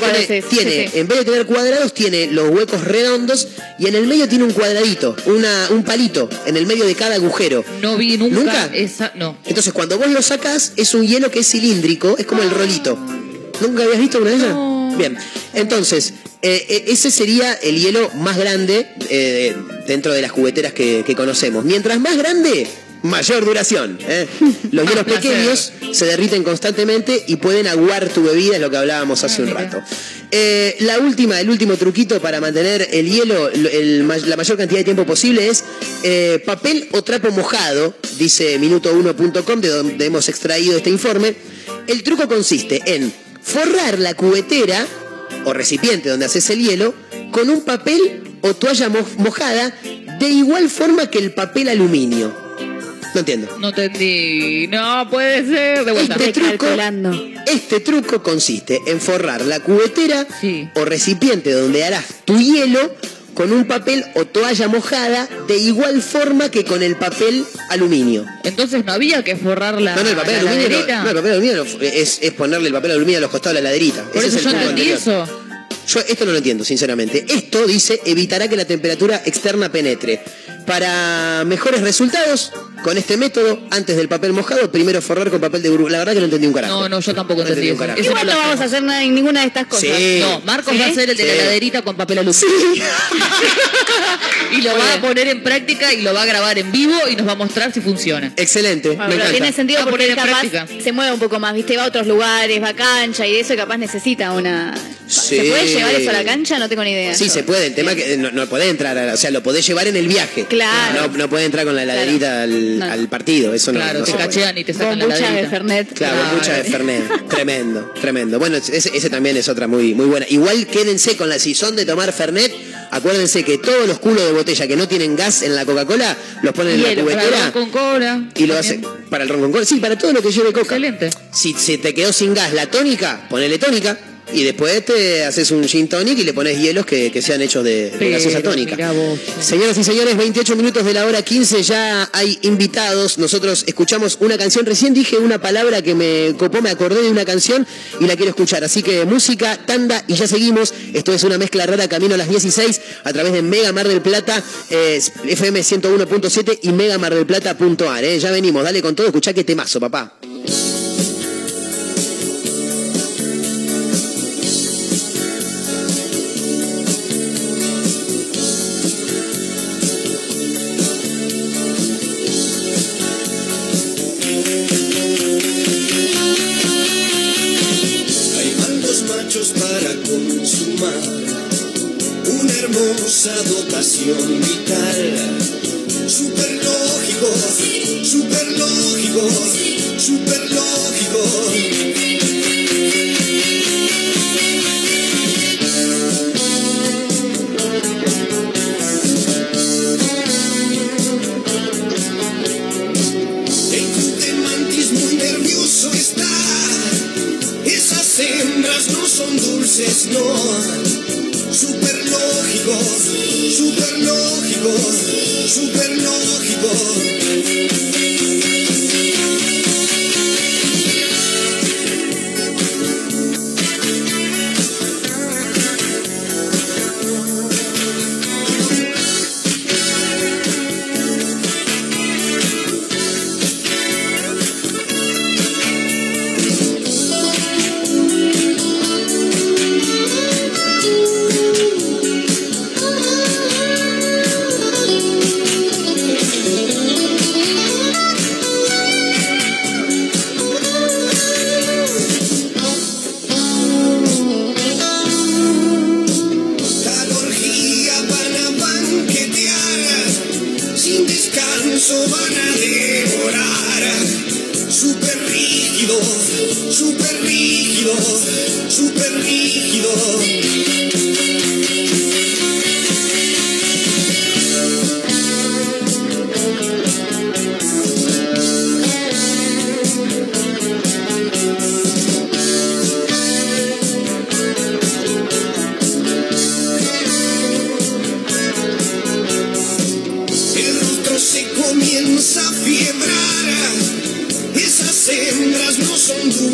tiene, en vez de tener cuadrados, tiene los huecos redondos y en el medio tiene un cuadradito, una, un palito en el medio de cada agujero. No vi nunca, ¿Nunca? esa. No. Entonces, cuando vos lo sacás, es un hielo que es cilíndrico, es como el rolito. ¿Nunca habías visto una de esas? Bien, entonces, eh, eh, ese sería el hielo más grande eh, dentro de las cubeteras que, que conocemos. Mientras más grande, mayor duración. ¿eh? Los hielos pequeños se derriten constantemente y pueden aguar tu bebida, es lo que hablábamos hace un mira. rato. Eh, la última, el último truquito para mantener el hielo el- la mayor cantidad de tiempo posible es eh, papel o trapo mojado, dice minuto1.com, de donde hemos extraído este informe. El truco consiste en forrar la cubetera o recipiente donde haces el hielo con un papel o toalla mo- mojada de igual forma que el papel aluminio. No entiendo. No entendí. No puede ser. De vuelta. Este truco, este truco consiste en forrar la cubetera Sí. o recipiente donde harás tu hielo con un papel o toalla mojada de igual forma que con el papel aluminio. Entonces no había que forrar la, No, no, el papel la aluminio, no, laderita. no, el papel aluminio no, es, es ponerle el papel aluminio a los costados de la laderita. Por Ese eso es yo el no truco entendí anterior. eso. Yo esto no lo entiendo, sinceramente. Esto dice evitará que la temperatura externa penetre. Para mejores resultados, con este método, antes del papel mojado, primero forrar con papel de burbuja. La verdad que no entendí un carajo. No, no, yo tampoco No entendí entendí un carajo. Igual no vamos a hacer nada, ninguna de estas cosas. Sí. No, Marcos ¿Sí? va a hacer el de la Sí. heladerita con papel aluminio. Y lo va a poner en práctica y lo va a grabar en vivo y nos va a mostrar si funciona. Excelente, Bueno, me pero encanta. tiene sentido porque poner en capaz práctica. se mueve un poco más, ¿viste? Va a otros lugares, va a cancha y eso y capaz necesita una... Sí. ¿Se puede llevar eso a la cancha? No tengo ni idea. Sí, se puede. El tema es que no, no podés entrar, a la- o sea, lo podés llevar en el viaje. Claro. No, no puede entrar con la heladerita al, No. al partido. Eso no, Claro, no te se puede. cachean y te sacan la Bombuchas de. Fernet. Claro, Claro. mucha de Fernet. Tremendo, tremendo. Bueno, ese, ese también es otra muy, muy buena. Igual quédense con la si son de tomar Fernet. Acuérdense que todos los culos de botella que no tienen gas en la Coca-Cola los ponen en la Hielo, para cubetera ron con cola. y lo hacen para el ron con cola. Sí, para todo lo que lleve coca. Excelente. Si se te quedó sin gas la tónica, ponele tónica. Y después te haces un gin tonic y le pones hielos que, que sean hechos de, de gaseosa tónica. Señoras y señores, 28 minutos de la hora 15, ya hay invitados. Nosotros escuchamos una canción. Recién dije una palabra que me copó, me acordé de una canción y la quiero escuchar. Así que música, tanda y ya seguimos. Esto es una mezcla rara camino a las 16 a través de Mega Mar del Plata, eh, FM 101.7 y megamardelplata.ar. Eh. Ya venimos, dale con todo, escuchá que temazo, papá.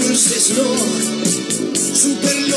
Son dulces, no. Super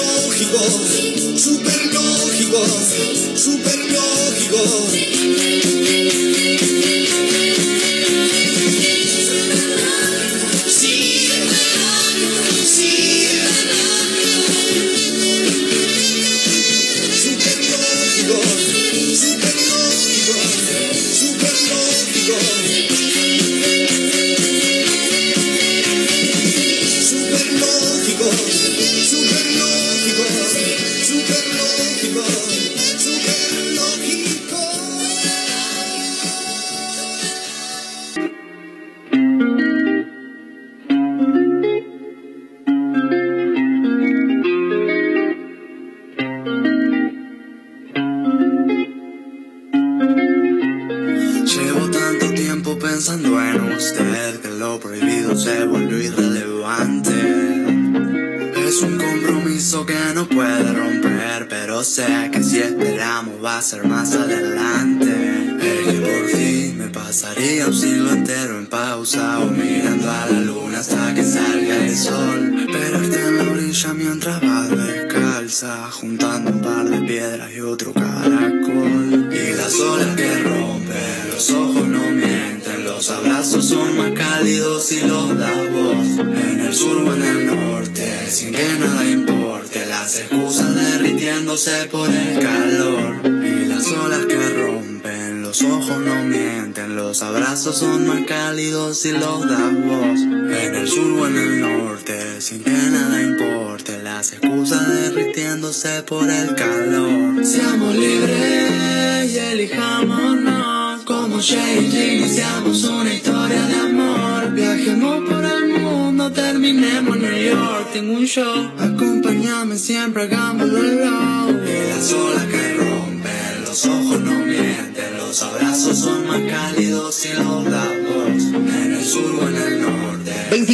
los abrazos son más cálidos y los das vos. En el sur o en el norte, sin que nada importe, las excusas derritiéndose por el calor. Seamos libres y elijámonos como Shane iniciamos una historia de amor. Viajemos por el mundo, terminemos en New York. Tengo un show, acompáñame siempre, hagámoslo. Y las olas que rompen, los ojos no mienten, los abrazos son más cálidos y los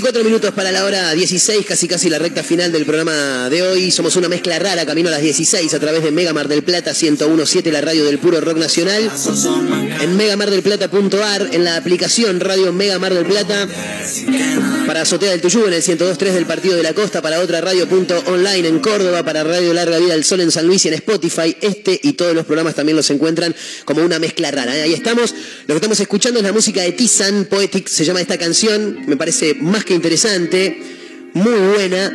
24 minutos para la hora 16, casi casi la recta final del programa de hoy. Somos una mezcla rara, camino a las 16 a través de Mega Mar del Plata 1017, la radio del puro rock nacional. En megamardelplata.ar, en la aplicación Radio Mega Mar del Plata. Para Azotea del Tuyú en el 1023 del Partido de la Costa, para otra radio.online en Córdoba, para Radio Larga Vida del Sol en San Luis y en Spotify. Este y todos los programas también los encuentran como una mezcla rara. ¿eh? Ahí estamos. Lo que estamos escuchando es la música de Tizan Poetic, se llama esta canción. Me parece más que interesante, muy buena.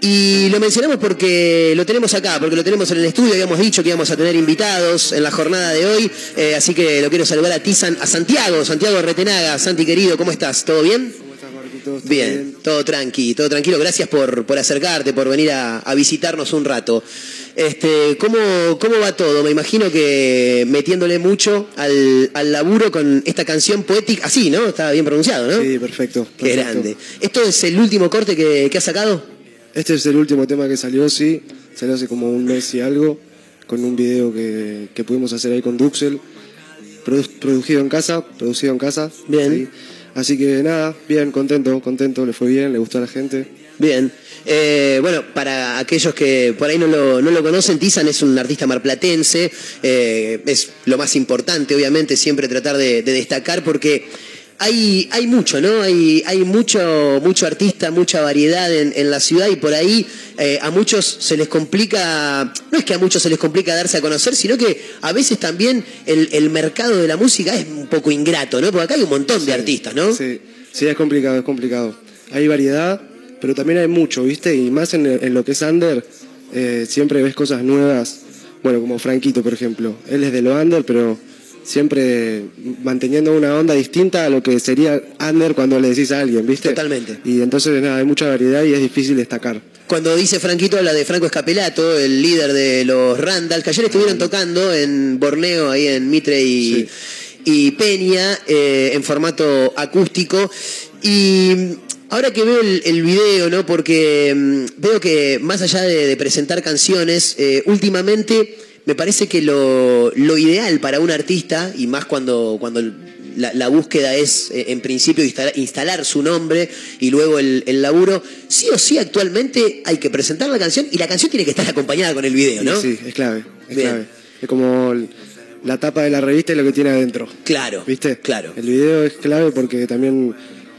Y lo mencionamos porque lo tenemos acá, porque lo tenemos en el estudio, habíamos dicho que íbamos a tener invitados en la jornada de hoy, eh, así que lo quiero saludar a Tizan, a Santiago, Santiago Retenaga, Santi querido, ¿cómo estás? ¿Todo bien? Bien, todo tranqui, todo tranquilo. Gracias por, por acercarte, por venir a, a visitarnos un rato. Este, ¿cómo, ¿Cómo va todo? Me imagino que metiéndole mucho al, al laburo con esta canción poética, así, ¿no? Está bien pronunciado, ¿no? Sí, perfecto. Qué grande. ¿Esto es el último corte que, que has sacado? Este es el último tema que salió, sí. Salió hace como un mes y algo, con un video que, que pudimos hacer ahí con Duxel. Produ- producido en casa, producido en casa. Bien. Así que nada, bien, contento, contento, le fue bien, le gustó a la gente. Bien. Eh, bueno, para aquellos que por ahí no lo, no lo conocen, Tizan es un artista marplatense. eh, es lo más importante, obviamente, siempre tratar de, de destacar porque hay, hay mucho, ¿no? Hay, hay mucho, mucho artista, mucha variedad en, en la ciudad y por ahí eh, a muchos se les complica, no es que a muchos se les complica darse a conocer, sino que a veces también el, el mercado de la música es un poco ingrato, ¿no? Porque acá hay un montón de artistas, ¿no? Sí, sí, es complicado, es complicado. Hay variedad, pero también hay mucho, ¿viste? Y más en, en lo que es under, eh, siempre ves cosas nuevas. Bueno, como Franquito, por ejemplo. Él es de lo under, pero siempre manteniendo una onda distinta a lo que sería under cuando le decís a alguien, ¿viste? Totalmente. Y entonces, nada, hay mucha variedad y es difícil destacar. Cuando dice Franquito, habla de Franco Escapelato, el líder de los Randall, que ayer estuvieron tocando en Borneo, ahí en Mitre y, y Peña, eh, en formato acústico. Y ahora que veo el, el video, ¿no? Porque mm, veo que más allá de, de presentar canciones, eh, últimamente me parece que lo, lo ideal para un artista, y más cuando, cuando la, la búsqueda es, eh, en principio, instalar, instalar su nombre y luego el, el laburo, sí o sí actualmente hay que presentar la canción y la canción tiene que estar acompañada con el video, ¿no? Y sí, es clave, es Bien. clave. Es como la tapa de la revista y lo que tiene adentro. Claro. ¿Viste? Claro. El video es clave porque también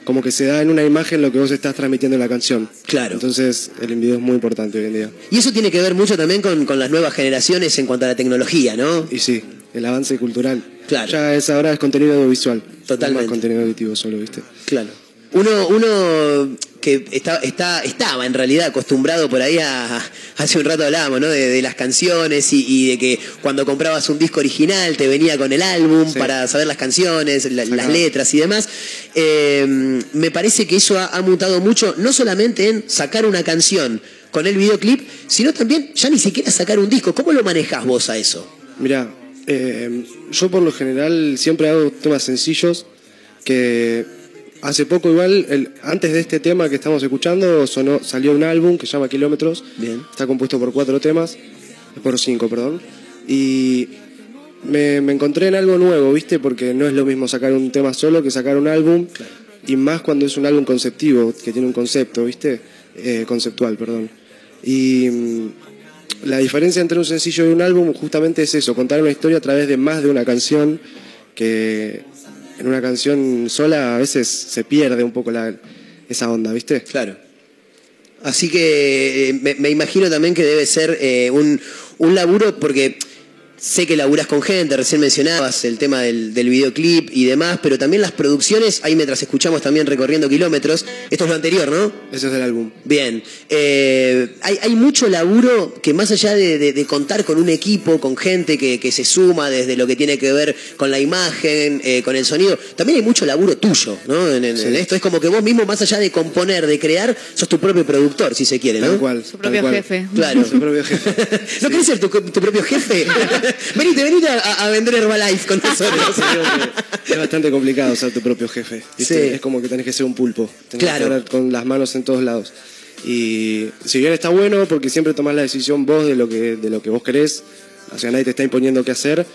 como que se da en una imagen lo que vos estás transmitiendo en la canción. Claro. Entonces el video es muy importante hoy en día. Y eso tiene que ver mucho también con, con las nuevas generaciones en cuanto a la tecnología, ¿no? Y sí, el avance cultural. Claro. Ya es ahora es contenido audiovisual. Totalmente. No es contenido auditivo solo, ¿viste? Claro. Uno, uno que está, está, estaba en realidad acostumbrado por ahí a, hace un rato hablábamos, ¿no? De, de las canciones y, y de que cuando comprabas un disco original te venía con el álbum para saber las canciones, la- las letras y demás. Eh, me parece que eso ha, ha mutado mucho, no solamente en sacar una canción con el videoclip, sino también ya ni siquiera sacar un disco. ¿Cómo lo manejás vos a eso? Mira, eh, yo por lo general siempre hago temas sencillos que hace poco igual, el- antes de este tema que estamos escuchando, sonó, salió un álbum que se llama Kilómetros. Bien. Está compuesto por cuatro temas, por cinco, perdón. Y me, me encontré en algo nuevo, ¿viste? Porque no es lo mismo sacar un tema solo que sacar un álbum. Y más cuando es un álbum conceptivo, que tiene un concepto, ¿viste? Eh, conceptual, perdón. Y mm, la diferencia entre un sencillo y un álbum justamente es eso, contar una historia a través de más de una canción, que en una canción sola a veces se pierde un poco la, esa onda, ¿viste? Claro. Así que eh, me, imagino también que debe ser eh, un, un laburo porque sé que laburas con gente, recién mencionabas el tema del, del videoclip y demás, pero también las producciones, ahí mientras escuchamos también recorriendo kilómetros, esto es lo anterior, ¿no? Ese es el álbum. Bien, Eh, hay, hay mucho laburo que más allá de, de- de contar con un equipo, con gente que, que se suma desde lo que tiene que ver con la imagen, eh, con el sonido, también hay mucho laburo tuyo, ¿no? En, en- en esto es como que vos mismo, más allá de componer, de crear, sos tu propio productor, si se quiere, ¿no? Tal cual. Su propio jefe. Claro. Su propio jefe. ¿No querés ser tu, tu propio jefe? venite, venite a, a vender Herbalife con nosotros. Es bastante complicado ser tu propio jefe. Sí. Es como que tenés que ser un pulpo. Tenés Claro. que estar con las manos en todos lados. Y si bien está bueno, porque siempre tomás la decisión vos de lo que, de lo que vos querés, o sea, nadie te está imponiendo qué hacer,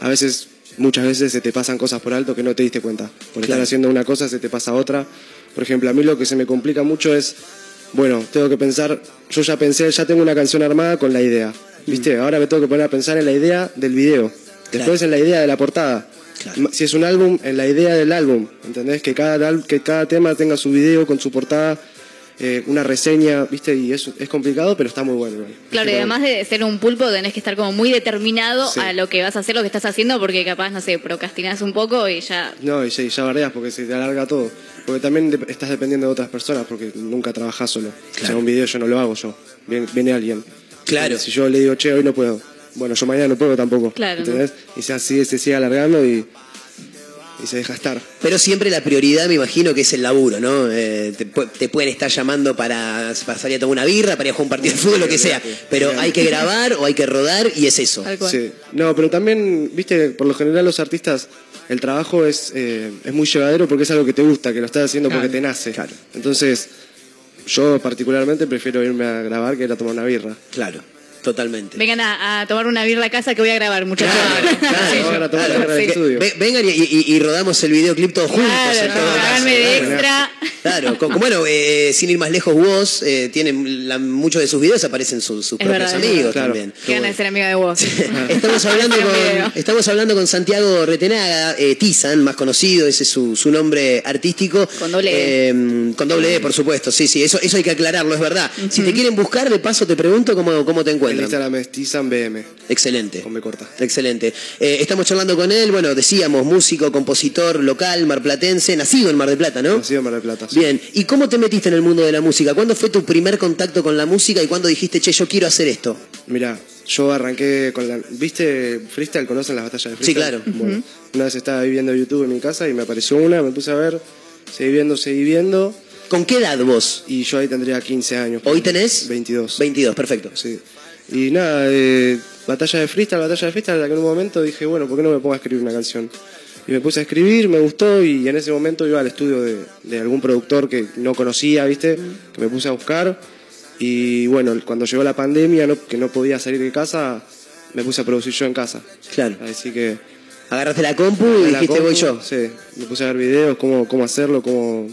a veces, muchas veces se te pasan cosas por alto que no te diste cuenta. Por estar Claro. haciendo una cosa se te pasa otra. Por ejemplo, a mí lo que se me complica mucho es, bueno, tengo que pensar, yo ya pensé, ya tengo una canción armada con la idea. ¿Viste? Ahora me tengo que poner a pensar en la idea del video. Después en la idea de la portada. Si es un álbum, en la idea del álbum. ¿Entendés? Que cada, que cada tema tenga su video con su portada, eh, una reseña, ¿viste? Y es complicado, pero está muy bueno. Claro, y además de ser un pulpo tenés que estar como muy determinado Sí. a lo que vas a hacer, lo que estás haciendo, porque capaz, no sé, procrastinás un poco y ya... No, y sí, ya bardeas porque se te alarga todo. Porque también de- estás dependiendo de otras personas, porque nunca trabajás solo. O sea, un video yo no lo hago yo. Viene, viene alguien. Claro. Si yo le digo, che, hoy no puedo. Bueno, yo mañana no puedo tampoco. Claro, ¿Entendés? Y se, así, se sigue alargando y y se deja estar. Pero siempre la prioridad, me imagino, que es el laburo, ¿no? Eh, te, pu- te pueden estar llamando para, para salir a tomar una birra, para ir a jugar un partido de fútbol, lo que sea. Pero hay que grabar o hay que rodar y es eso. Sí. No, pero también, viste, por lo general los artistas, el trabajo es, eh, es muy llevadero porque es algo que te gusta, que lo estás haciendo porque Claro. te nace. Entonces, yo particularmente prefiero irme a grabar que ir a tomar una birra. Claro, totalmente. Vengan a, a tomar una birra a casa que voy a grabar, muchachos. Claro, vengan y, y- y rodamos el videoclip todos juntos. Claro, de extra. Claro, con- bueno, eh, sin ir más lejos, vos, eh, tienen la- muchos de sus videos aparecen sus, sus propios verdad, amigos también. Qué ganas de ser amiga de vos. Estamos hablando, con, estamos hablando con Santiago Retenaga, eh, Tizan, más conocido, ese es su, su nombre artístico. Con doble E. Eh, con doble E, por supuesto, sí, sí, eso, eso hay que aclararlo, es verdad. Si te quieren buscar, de paso te pregunto cómo, cómo te El encuentran. Instagram es Tizan BM, Excelente. con B corta. Excelente. Eh, estamos charlando con él, bueno, decíamos, músico, compositor local, marplatense, nacido en Mar del Plata, ¿no? Nacido en Mar del Plata. sí. Bien, ¿y cómo te metiste en el mundo de la música? ¿Cuándo fue tu primer contacto con la música y cuándo dijiste, che, yo quiero hacer esto? Mira, yo arranqué con la. ¿Viste freestyle? ¿Conocen las batallas de Sí, freestyle? claro. Bueno, una vez estaba viendo YouTube en mi casa y me apareció una, me puse a ver, seguí viendo, seguí viendo. ¿Con qué edad vos? Y yo ahí tendría 15 años. ¿Hoy tenés? 22. 22, perfecto. Sí. Y nada, eh, batalla de freestyle, batalla de freestyle, que en un momento dije, bueno, ¿por qué no me pongo a escribir una canción? Y me puse a escribir, me gustó y en ese momento iba al estudio de, de algún productor que no conocía, ¿viste? Que me puse a buscar. Y bueno, cuando llegó la pandemia, no- que no podía salir de casa, me puse a producir yo en casa. Claro. Así que... Agarraste la compu y la dijiste, voy yo. Sí, me puse a ver videos, cómo, cómo hacerlo, cómo,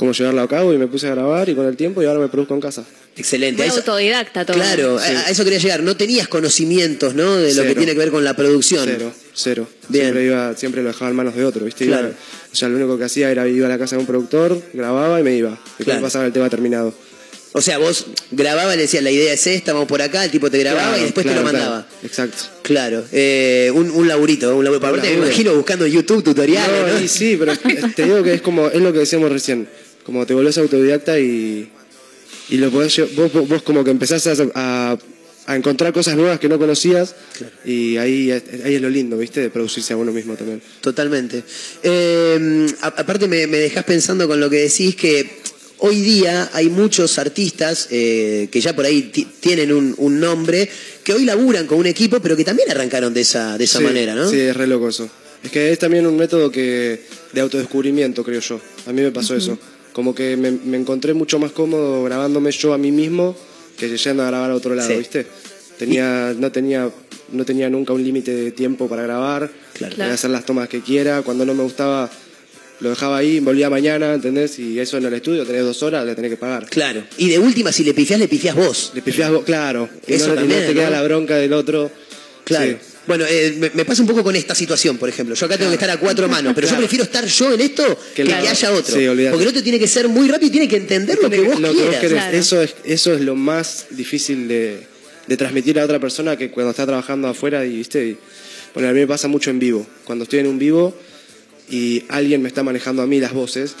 cómo llevarlo a cabo y me puse a grabar y con el tiempo y ahora me produzco en casa. Excelente. Muy autodidacta todo. claro, a- a, eso quería llegar. No tenías conocimientos, ¿no? De lo que tiene que ver con la producción. Cero, cero. Bien. Siempre, iba, siempre lo dejaba en manos de otro, ¿viste? Claro. Iba- o sea, lo único que hacía era iba a la casa de un productor, grababa y me iba. Y Claro. me pasaba el tema terminado. O sea, vos grababas y le decías, la idea es esta, vamos por acá, el tipo te grababa Claro, y después claro, te lo claro. mandaba. Exacto. Claro, eh, un, un laburito, un laburo. Aparte, me imagino buscando YouTube tutoriales, No, ¿no? sí, pero te digo que es como, es lo que decíamos recién. Como te volvés autodidacta y, y lo podés, vos, vos, vos como que empezás a, a- a encontrar cosas nuevas que no conocías y ahí, ahí es lo lindo, ¿viste? De producirse a uno mismo también. Totalmente. Eh, a- aparte me, me dejás pensando con lo que decís que hoy día hay muchos artistas eh, que ya por ahí ti- tienen un, un nombre, que hoy laburan con un equipo, pero que también arrancaron de esa, de esa Sí, manera, ¿no? Sí, es re loco eso. Es que es también un método que de autodescubrimiento, creo yo. A mí me pasó eso. Como que me, me encontré mucho más cómodo grabándome yo a mí mismo que yendo a grabar a otro lado, Sí. ¿viste? Tenía, no tenía, no tenía nunca un límite de tiempo para grabar. Claro. Podía hacer las tomas que quiera. Cuando no me gustaba, lo dejaba ahí, volvía mañana, ¿entendés? Y eso en el estudio, tenés dos horas, le tenés que pagar. Claro. Y de última, si le pifiás, le pifiás vos. Le pifiás vos, claro. Y Eso no, también, te queda la bronca del otro. Claro. Sí. Bueno, eh, me, me pasa un poco con esta situación, por ejemplo. Yo acá tengo que estar a cuatro manos, pero yo prefiero estar yo en esto que, Claro. que haya otro. Sí. Porque el otro tiene que ser muy rápido y tiene que entender lo que vos lo que quieras. querés. Claro. Eso, es, eso es lo más difícil de, de transmitir a otra persona que cuando está trabajando afuera y, ¿viste? Y, bueno, a mí me pasa mucho en vivo. Cuando estoy en un vivo y alguien me está manejando a mí las voces,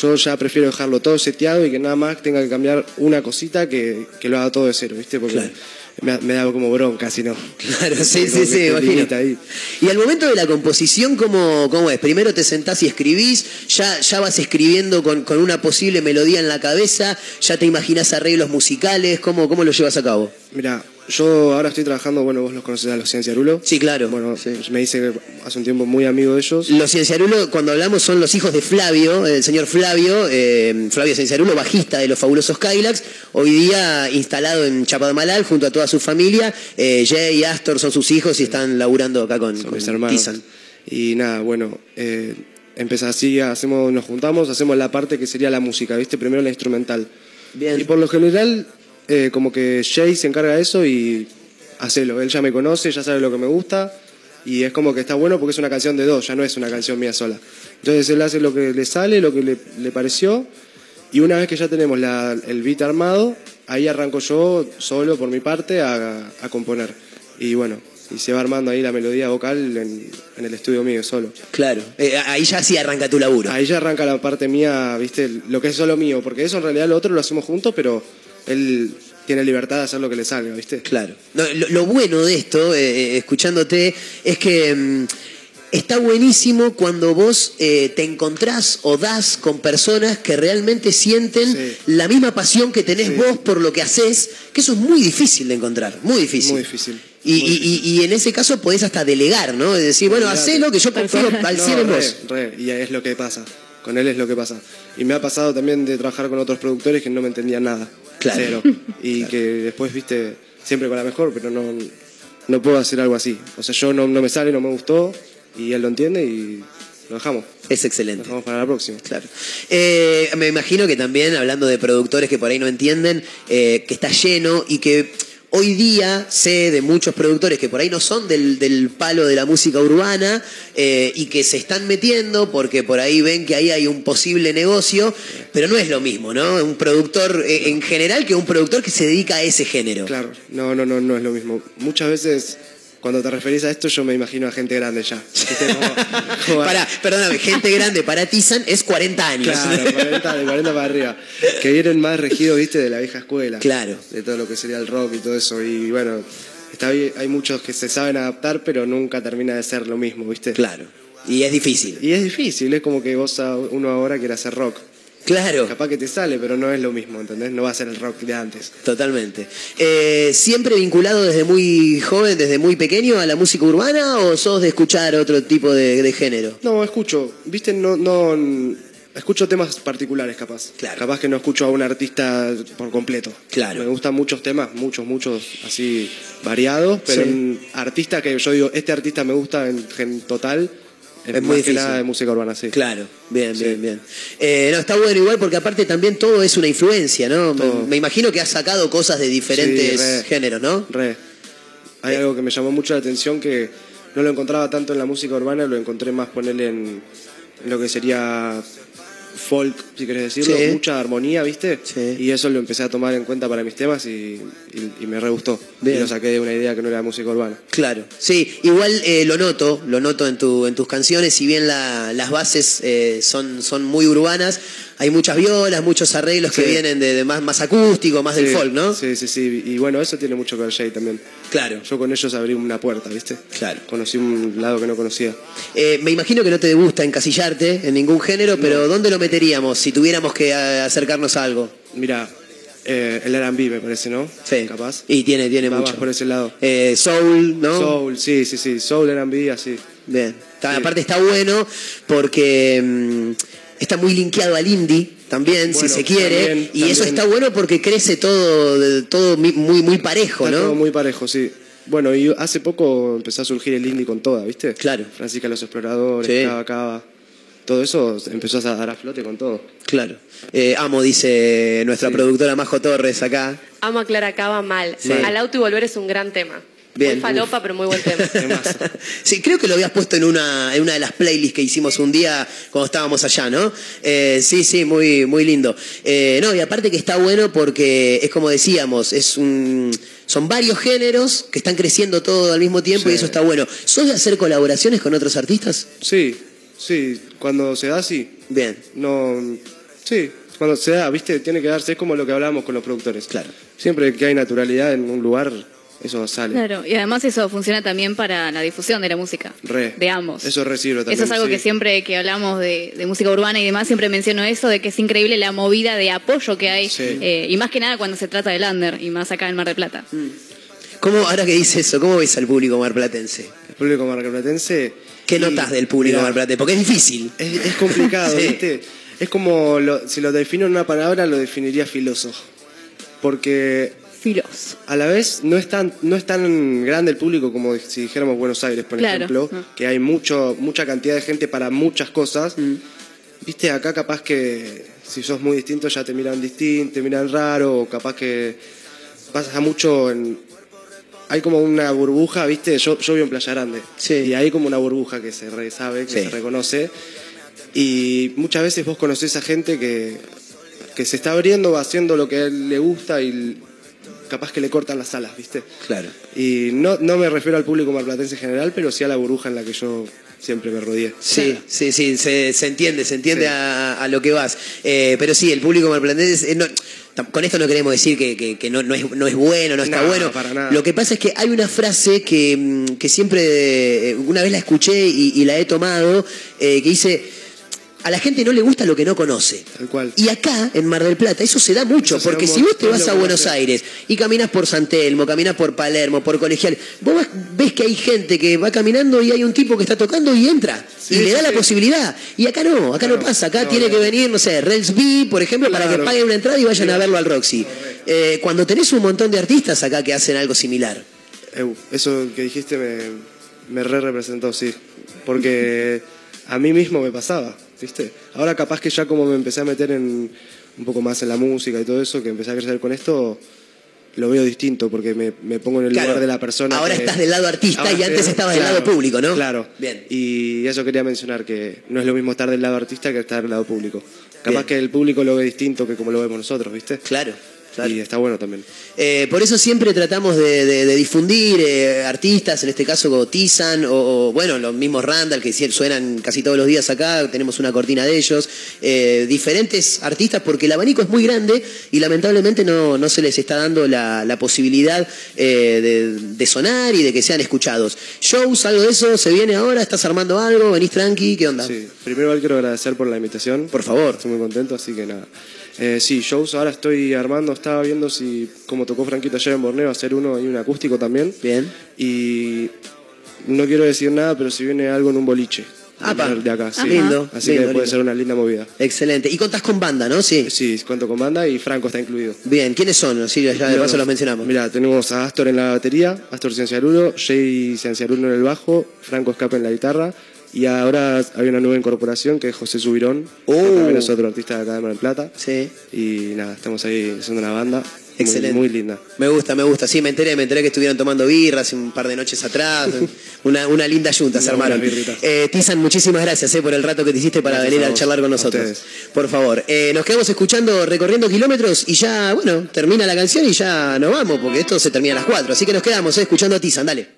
yo ya prefiero dejarlo todo seteado y que nada más tenga que cambiar una cosita que, que lo haga todo de cero, ¿viste? Porque Claro. Me, me da como bronca, si no. Claro, sí, sí, sí, imagino. ahí. Y al momento de la composición, ¿cómo, cómo es? Primero te sentás y escribís, ya, ya vas escribiendo con, con una posible melodía en la cabeza, ya te imaginas arreglos musicales, ¿cómo, cómo lo llevas a cabo? Mira, yo ahora estoy trabajando, bueno, vos los conocés a los Cienciarulo. Sí, claro. Bueno, me dice que hace un tiempo muy amigo de ellos. Los Cienciarulo, cuando hablamos, son los hijos de Flavio, el señor Flavio, eh, Flavio Cienciarulo, bajista de los fabulosos Kylax, hoy día instalado en Chapadmalal junto a toda su familia. Eh, Jay y Astor son sus hijos y están laburando acá con, con mis hermanos. Tizan. Y nada, bueno, eh, así, hacemos, nos juntamos, hacemos la parte que sería la música, ¿viste? Primero la instrumental. Bien. Y por lo general, eh, como que Jay se encarga de eso y hacelo. Él ya me conoce, ya sabe lo que me gusta y es como que está bueno porque es una canción de dos, ya no es una canción mía sola. Entonces él hace lo que le sale, lo que le, le pareció y una vez que ya tenemos la- el beat armado, ahí arranco yo solo por mi parte a, a componer. Y bueno, y se va armando ahí la melodía vocal en, en el estudio mío solo. Claro, eh, ahí ya sí arranca tu laburo. Ahí ya arranca la parte mía, viste, lo que es solo mío, porque eso en realidad lo otro lo hacemos juntos, pero él tiene libertad de hacer lo que le salga, viste. Claro. No, lo, lo bueno de esto, eh, eh, escuchándote, es que mm, está buenísimo cuando vos eh, te encontrás o das con personas que realmente sienten la misma pasión que tenés vos por lo que haces, que eso es muy difícil de encontrar, muy difícil. Muy difícil. Y, y- y- y en ese caso podés hasta delegar, ¿no? Es decir, bueno, Olvidate. hacelo que yo confío al No, 100 en re, vos. re, y es lo que pasa. Con él es lo que pasa. Y me ha pasado también de trabajar con otros productores que no me entendían nada. Claro. Cero. Y que después, viste, siempre con la mejor, pero no, no puedo hacer algo así. O sea, yo no, no me sale, no me gustó, y él lo entiende y lo dejamos. Es excelente. Lo dejamos para la próxima. Claro. Eh, me imagino que también, hablando de productores que por ahí no entienden, eh, que está lleno y que hoy día sé de muchos productores que por ahí no son del, del palo de la música urbana eh, y que se están metiendo porque por ahí ven que ahí hay un posible negocio, pero no es lo mismo, ¿no? Un productor eh, en general que un productor que se dedica a ese género. Claro, no, no, no, no es lo mismo. Muchas veces, cuando te referís a esto, yo me imagino a gente grande ya. Como- como- Pará, perdóname, gente grande para Tizan es 40 años. Claro, 40, de 40 para arriba. Que vienen más regidos, viste, de la vieja escuela. Claro. De todo lo que sería el rock y todo eso. Y bueno, está bien, hay muchos que se saben adaptar, pero nunca termina de ser lo mismo, viste. Claro. Y es difícil. Y es difícil, es como que vos a- uno ahora quiere hacer rock. Claro. Capaz que te sale, pero no es lo mismo, ¿entendés? No va a ser el rock de antes. Totalmente. Eh, ¿Siempre vinculado desde muy joven, desde muy pequeño a la música urbana o sos de escuchar otro tipo de, de género? No, escucho, viste, no, no escucho temas particulares capaz. Claro. Capaz que no escucho a un artista por completo. Claro. Me gustan muchos temas, muchos, muchos así variados, pero Sí. un artista que yo digo, este artista me gusta en, en total, es, muy difícil. nada de música urbana, sí. Claro, bien, bien, bien. Eh, no, está bueno igual porque aparte también todo es una influencia, ¿no? Me, imagino que has sacado cosas de diferentes Sí, re. géneros, ¿no? Re. Hay algo que me llamó mucho la atención que no lo encontraba tanto en la música urbana, lo encontré más ponerle en, en lo que sería folk, si querés decirlo, Sí. mucha armonía, ¿viste? Sí. Y eso lo empecé a tomar en cuenta para mis temas y, y- y me re gustó. Bien. Y lo saqué de una idea que no era música urbana. Claro, sí, igual eh, lo noto, lo noto en, tu, en tus canciones, si bien la- las bases eh, son, son muy urbanas, hay muchas violas, muchos arreglos que vienen de, de más, más acústico, más del folk, ¿no? Sí, sí, sí. Y bueno, eso tiene mucho que ver Jay también. Claro. Yo con ellos abrí una puerta, ¿viste? Claro. Conocí un lado que no conocía. Eh, me imagino que no te gusta encasillarte en ningún género, pero ¿dónde lo meteríamos si tuviéramos que eh, acercarnos a algo? Mira, eh, el R&B me parece, ¿no? Sí. Capaz. Y tiene, tiene Va mucho. por ese lado. Eh, soul, ¿no? Soul, sí, sí, sí. Soul, R&B, así. Bien. Sí. Aparte está bueno porque mm, está muy linkeado al indie también, si se quiere. también, y eso está bueno porque crece todo, de- todo mi- muy, muy parejo, Está ¿no? todo muy parejo, sí. Bueno, y hace poco empezó a surgir el indie con toda, ¿viste? Claro. Francisca los Exploradores, Sí. Cava Cava. Todo eso empezó a dar a flote con todo. Claro. Eh, amo, dice nuestra productora Majo Torres acá. Amo a Clara Cava mal. Sí. Al auto y volver es un gran tema. Bien. Muy falopa, pero muy buen tema. Sí, creo que lo habías puesto en una, en una de las playlists que hicimos un día cuando estábamos allá, ¿no? Eh, sí, sí, muy, muy lindo. Eh, no, y aparte que está bueno porque es como decíamos, es un, son varios géneros que están creciendo todo al mismo tiempo y eso está bueno. ¿Sos de hacer colaboraciones con otros artistas? Sí, sí. Cuando se da, sí. Bien. No, sí. Cuando se da, ¿viste? Tiene que darse. Es como lo que hablábamos con los productores. Claro. Siempre que hay naturalidad en un lugar, eso sale. Claro, y además eso funciona también para la difusión de la música. Re. De ambos. Eso recibo también. Eso es algo sí. que siempre que hablamos de, de música urbana y demás, siempre menciono eso, de que es increíble la movida de apoyo que hay, Sí. eh, y más que nada cuando se trata del under, y más acá en Mar del Plata. ¿Cómo, ahora que dice eso, cómo ves al público marplatense? El público marplatense. ¿Qué y- notas del público mirá, marplatense? Porque es difícil. Es, es complicado, Sí. ¿viste? Es como, lo- si lo defino en una palabra, lo definiría filoso. Porque A la vez no es tan, no es tan grande el público como si dijéramos Buenos Aires, por Claro. ejemplo, Ah. que hay mucho, mucha cantidad de gente para muchas cosas. Viste, acá capaz que si sos muy distinto ya te miran distinto, te miran raro, o capaz que pasa mucho en... Hay como una burbuja, viste, yo, yo vivo en Playa Grande, y hay como una burbuja que se re- sabe, que Sí. se reconoce, y muchas veces vos conocés a gente que, que se está abriendo, va haciendo lo que a él le gusta y capaz que le cortan las alas, ¿viste? Claro. Y no, no me refiero al público marplatense en general, pero sí a la burbuja en la que yo siempre me rodeé. Sí, sí, sí, se, se entiende, se entiende a, a lo que vas. Eh, pero sí, el público marplatense, eh, no, con esto no queremos decir que, que- que no, no es, no es bueno, no está No, bueno. para nada. Lo que pasa es que hay una frase que, mm, que siempre, eh, una vez la escuché y, y la he tomado, eh, que dice, a la gente no le gusta lo que no conoce. Tal cual. Y acá, en Mar del Plata, eso se da mucho, Eso porque si vos te vas a Buenos. Aires y caminas por San Telmo, caminas por Palermo, por Colegial, vos vas- ves que hay gente que va caminando y hay un tipo que está tocando y entra Sí, y le sí, da la sí. posibilidad. Y acá no, acá no, no, pasa, acá no, tiene no. que venir, no sé, Rels B, por ejemplo, para que paguen una entrada y vayan a verlo al Roxy. Eh, cuando tenés un montón de artistas acá que hacen algo similar. Eu, eso que dijiste me, me re representó, sí. Porque a mí mismo me pasaba, ¿viste? Ahora capaz que ya como me empecé a meter en un poco más en la música y todo eso, que empecé a crecer con esto, lo veo distinto porque me, me pongo en el Claro. lugar de la persona. Ahora que- estás del lado artista Ahora y antes estabas del lado público, ¿no? Claro. Bien. Y eso quería mencionar, que no es lo mismo estar del lado artista que estar del lado público. Capaz Bien. que el público lo ve distinto que como lo vemos nosotros, ¿viste? Claro. Claro. Y está bueno también. Eh, por eso siempre tratamos de, de- de difundir eh, artistas, en este caso como Tizan o, o, bueno, los mismos Randall que suenan casi todos los días acá, tenemos una cortina de ellos, eh, diferentes artistas porque el abanico es muy grande y lamentablemente no, no se les está dando la, la posibilidad eh, de, de sonar y de que sean escuchados. Shows, algo de eso, se viene ahora, estás armando algo, venís tranqui, ¿qué onda? Sí, primero quiero agradecer por la invitación. Por favor. Estoy muy contento, así que nada. Eh, sí, shows ahora estoy armando, estaba viendo si, como tocó Franquito ayer en Borneo, hacer uno y un acústico también. Bien. Y no quiero decir nada, pero si viene algo en un boliche. Apa. De acá, sí. Ah, lindo, Así lindo, que puede lindo. ser una linda movida. Excelente. Y contás con banda, ¿no? Sí. Sí, cuento con banda y Franco está incluido. Bien, ¿quiénes son? Sí, ya de paso los mencionamos. Mira, tenemos a Astor en la batería, Astor Cienciarulo, Jay Cienciarulo en el bajo, Franco Escape en la guitarra. Y ahora hay una nueva incorporación que es José Subirón, Oh. que también es otro artista de acá de Mar del Plata. Sí. Y nada, estamos ahí haciendo una banda Excelente. muy, linda. Me gusta, me gusta. Sí, me enteré, me enteré que estuvieron tomando birra hace un par de noches atrás. Una, una linda junta se armaron. Eh, Tizan, muchísimas gracias eh, por el rato que te hiciste para Gracias venir a charlar con nosotros. Por favor. Eh, nos quedamos escuchando Recorriendo Kilómetros y ya, bueno, termina la canción y ya nos vamos, porque esto se termina a las 4. Así que nos quedamos eh, escuchando a Tizan, dale.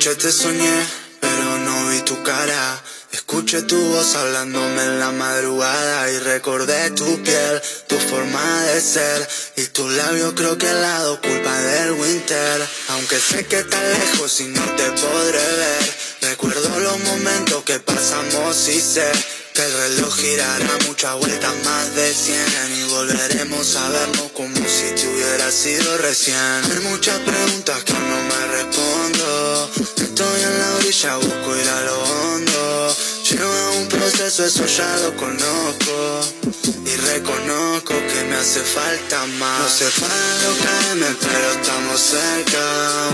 Anoche te soñé, pero no vi tu cara. Escuché tu voz hablándome en la madrugada y recordé tu piel, tu forma de ser y tu labio creo que al lado culpa del winter. Aunque sé que estás lejos y no te podré ver, recuerdo los momentos que pasamos y sé el reloj girará muchas vueltas más de 100 y volveremos a vernos como si te hubiera sido recién. Hay muchas preguntas que no me respondo. Estoy en la orilla, busco ir a lo hondo. Lleva un proceso, eso ya lo conozco. Y reconozco que me hace falta más. No sé para lo caerme, pero estamos cerca.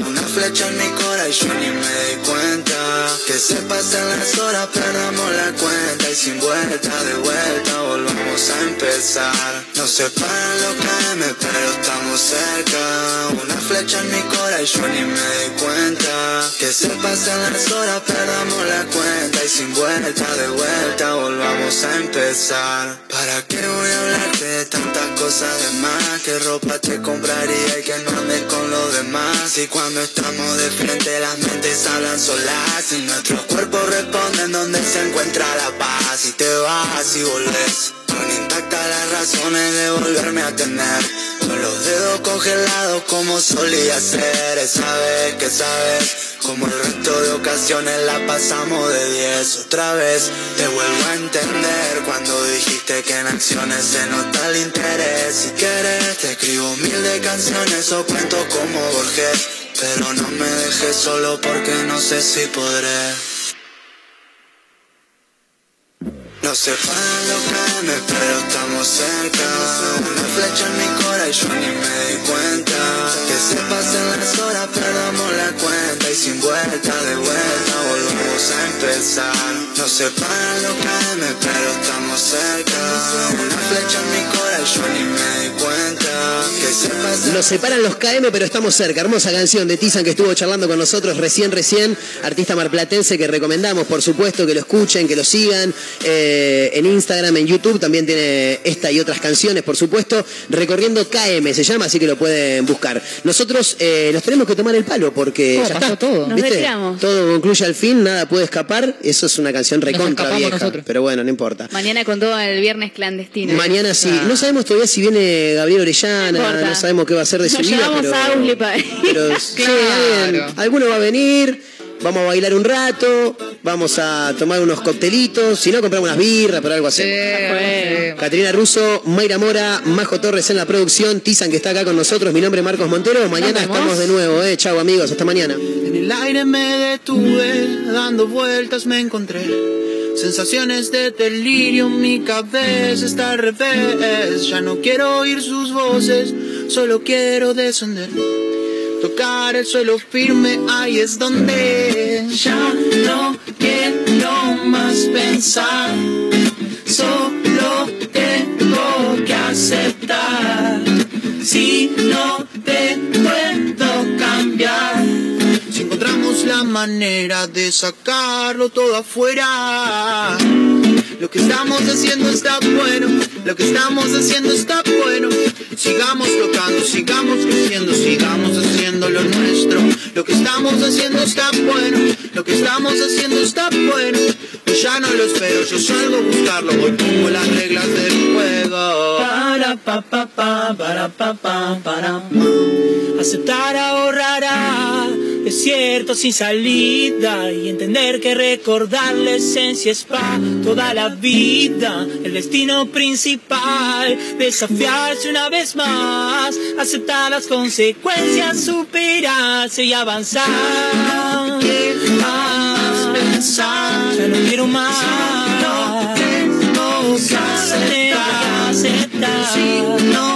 Una flecha en mi cora y yo ni me di cuenta. Que se pasan las horas, perdamos la cuenta. Y sin vuelta de vuelta, volvamos a empezar. No sé para lo caerme, pero estamos cerca. Una flecha en mi cora y yo ni me di cuenta. Que se pasan las horas, perdamos la cuenta. Y sin vuelta de vuelta, volvamos a empezar. ¿Para qué voy a hablarte de tantas cosas de más? ¿Qué ropa te compraría y que no andes con los demás? Y cuando estamos de frente, las mentes hablan solas. Y nuestros cuerpos responden donde se encuentra la paz. Y te vas y volvés. Con intactas las razones de volverme a tener. Con los dedos congelados como solía ser. Esa vez que sabes. Como el resto de ocasiones la pasamos de 10 otra vez Te vuelvo a entender cuando dijiste que en acciones se nota el interés Si quieres te escribo mil de canciones o cuento como Borges Pero no me dejes solo porque no sé si podré no sé para lo que me pero estamos cerca. Una flecha en mi cora y yo ni me di cuenta. Que se pasen las horas, perdamos la cuenta Y sin vuelta de vuelta volvamos a empezar Nos separan los KM, pero estamos cerca. Una flecha en mi corazón, yo ni me di cuenta. Que se pasa. Nos separan los KM, pero estamos cerca. Hermosa canción de Tizan que estuvo charlando con nosotros recién, recién. Artista marplatense que recomendamos, por supuesto, que lo escuchen, que lo sigan. eh, en Instagram, en YouTube también tiene esta y otras canciones, por supuesto. Recorriendo KM se llama, así que lo pueden buscar. Nosotros eh, nos tenemos que tomar el palo porque Oh, ya pasó está. todo. Todo concluye al fin, nada puede escapar. Eso es una canción recontra escapamos vieja. nosotros. Pero bueno, no importa. Mañana con todo el viernes clandestino. Mañana sí. No sabemos todavía si viene Gabriel Orellana, No sabemos qué va a hacer de su Nos vida. llevamos pero, a pero sí, Claro. alguien- alguno va a venir, vamos a bailar un rato, vamos a tomar unos coctelitos, si no compramos unas birras, pero algo así. Caterina Russo, Mayra Mora, Majo Torres en la producción, Tizan que está acá con nosotros, mi nombre es Marcos Montero, mañana estamos de nuevo, eh. Chau amigos, hasta mañana. En el aire me detuve, dando vueltas me encontré. Sensaciones de delirio, mi cabeza está al revés. Ya no quiero oír sus voces, solo quiero descender. Tocar el suelo firme, ahí es donde ya no quiero más pensar. Solo tengo que aceptar. Si no te puedo cambiar. Si encontramos la manera de sacarlo todo afuera. Lo que estamos haciendo está bueno, lo que estamos haciendo está bueno. Sigamos tocando, sigamos creciendo, sigamos haciendo lo nuestro. Lo que estamos haciendo está bueno, lo que estamos haciendo está bueno. Ya no lo espero, yo salgo a buscarlo, hoy pongo las reglas del juego. Para pa pa pa para pa pa para pa. Aceptar ahorrará desierto sin salida y entender que recordar la esencia es para toda la vida. El destino principal, desafiarse una vez más, aceptar las consecuencias, superarse y avanzar. más pensar, ya no quiero más. No tengo que aceptar, aceptar. Si no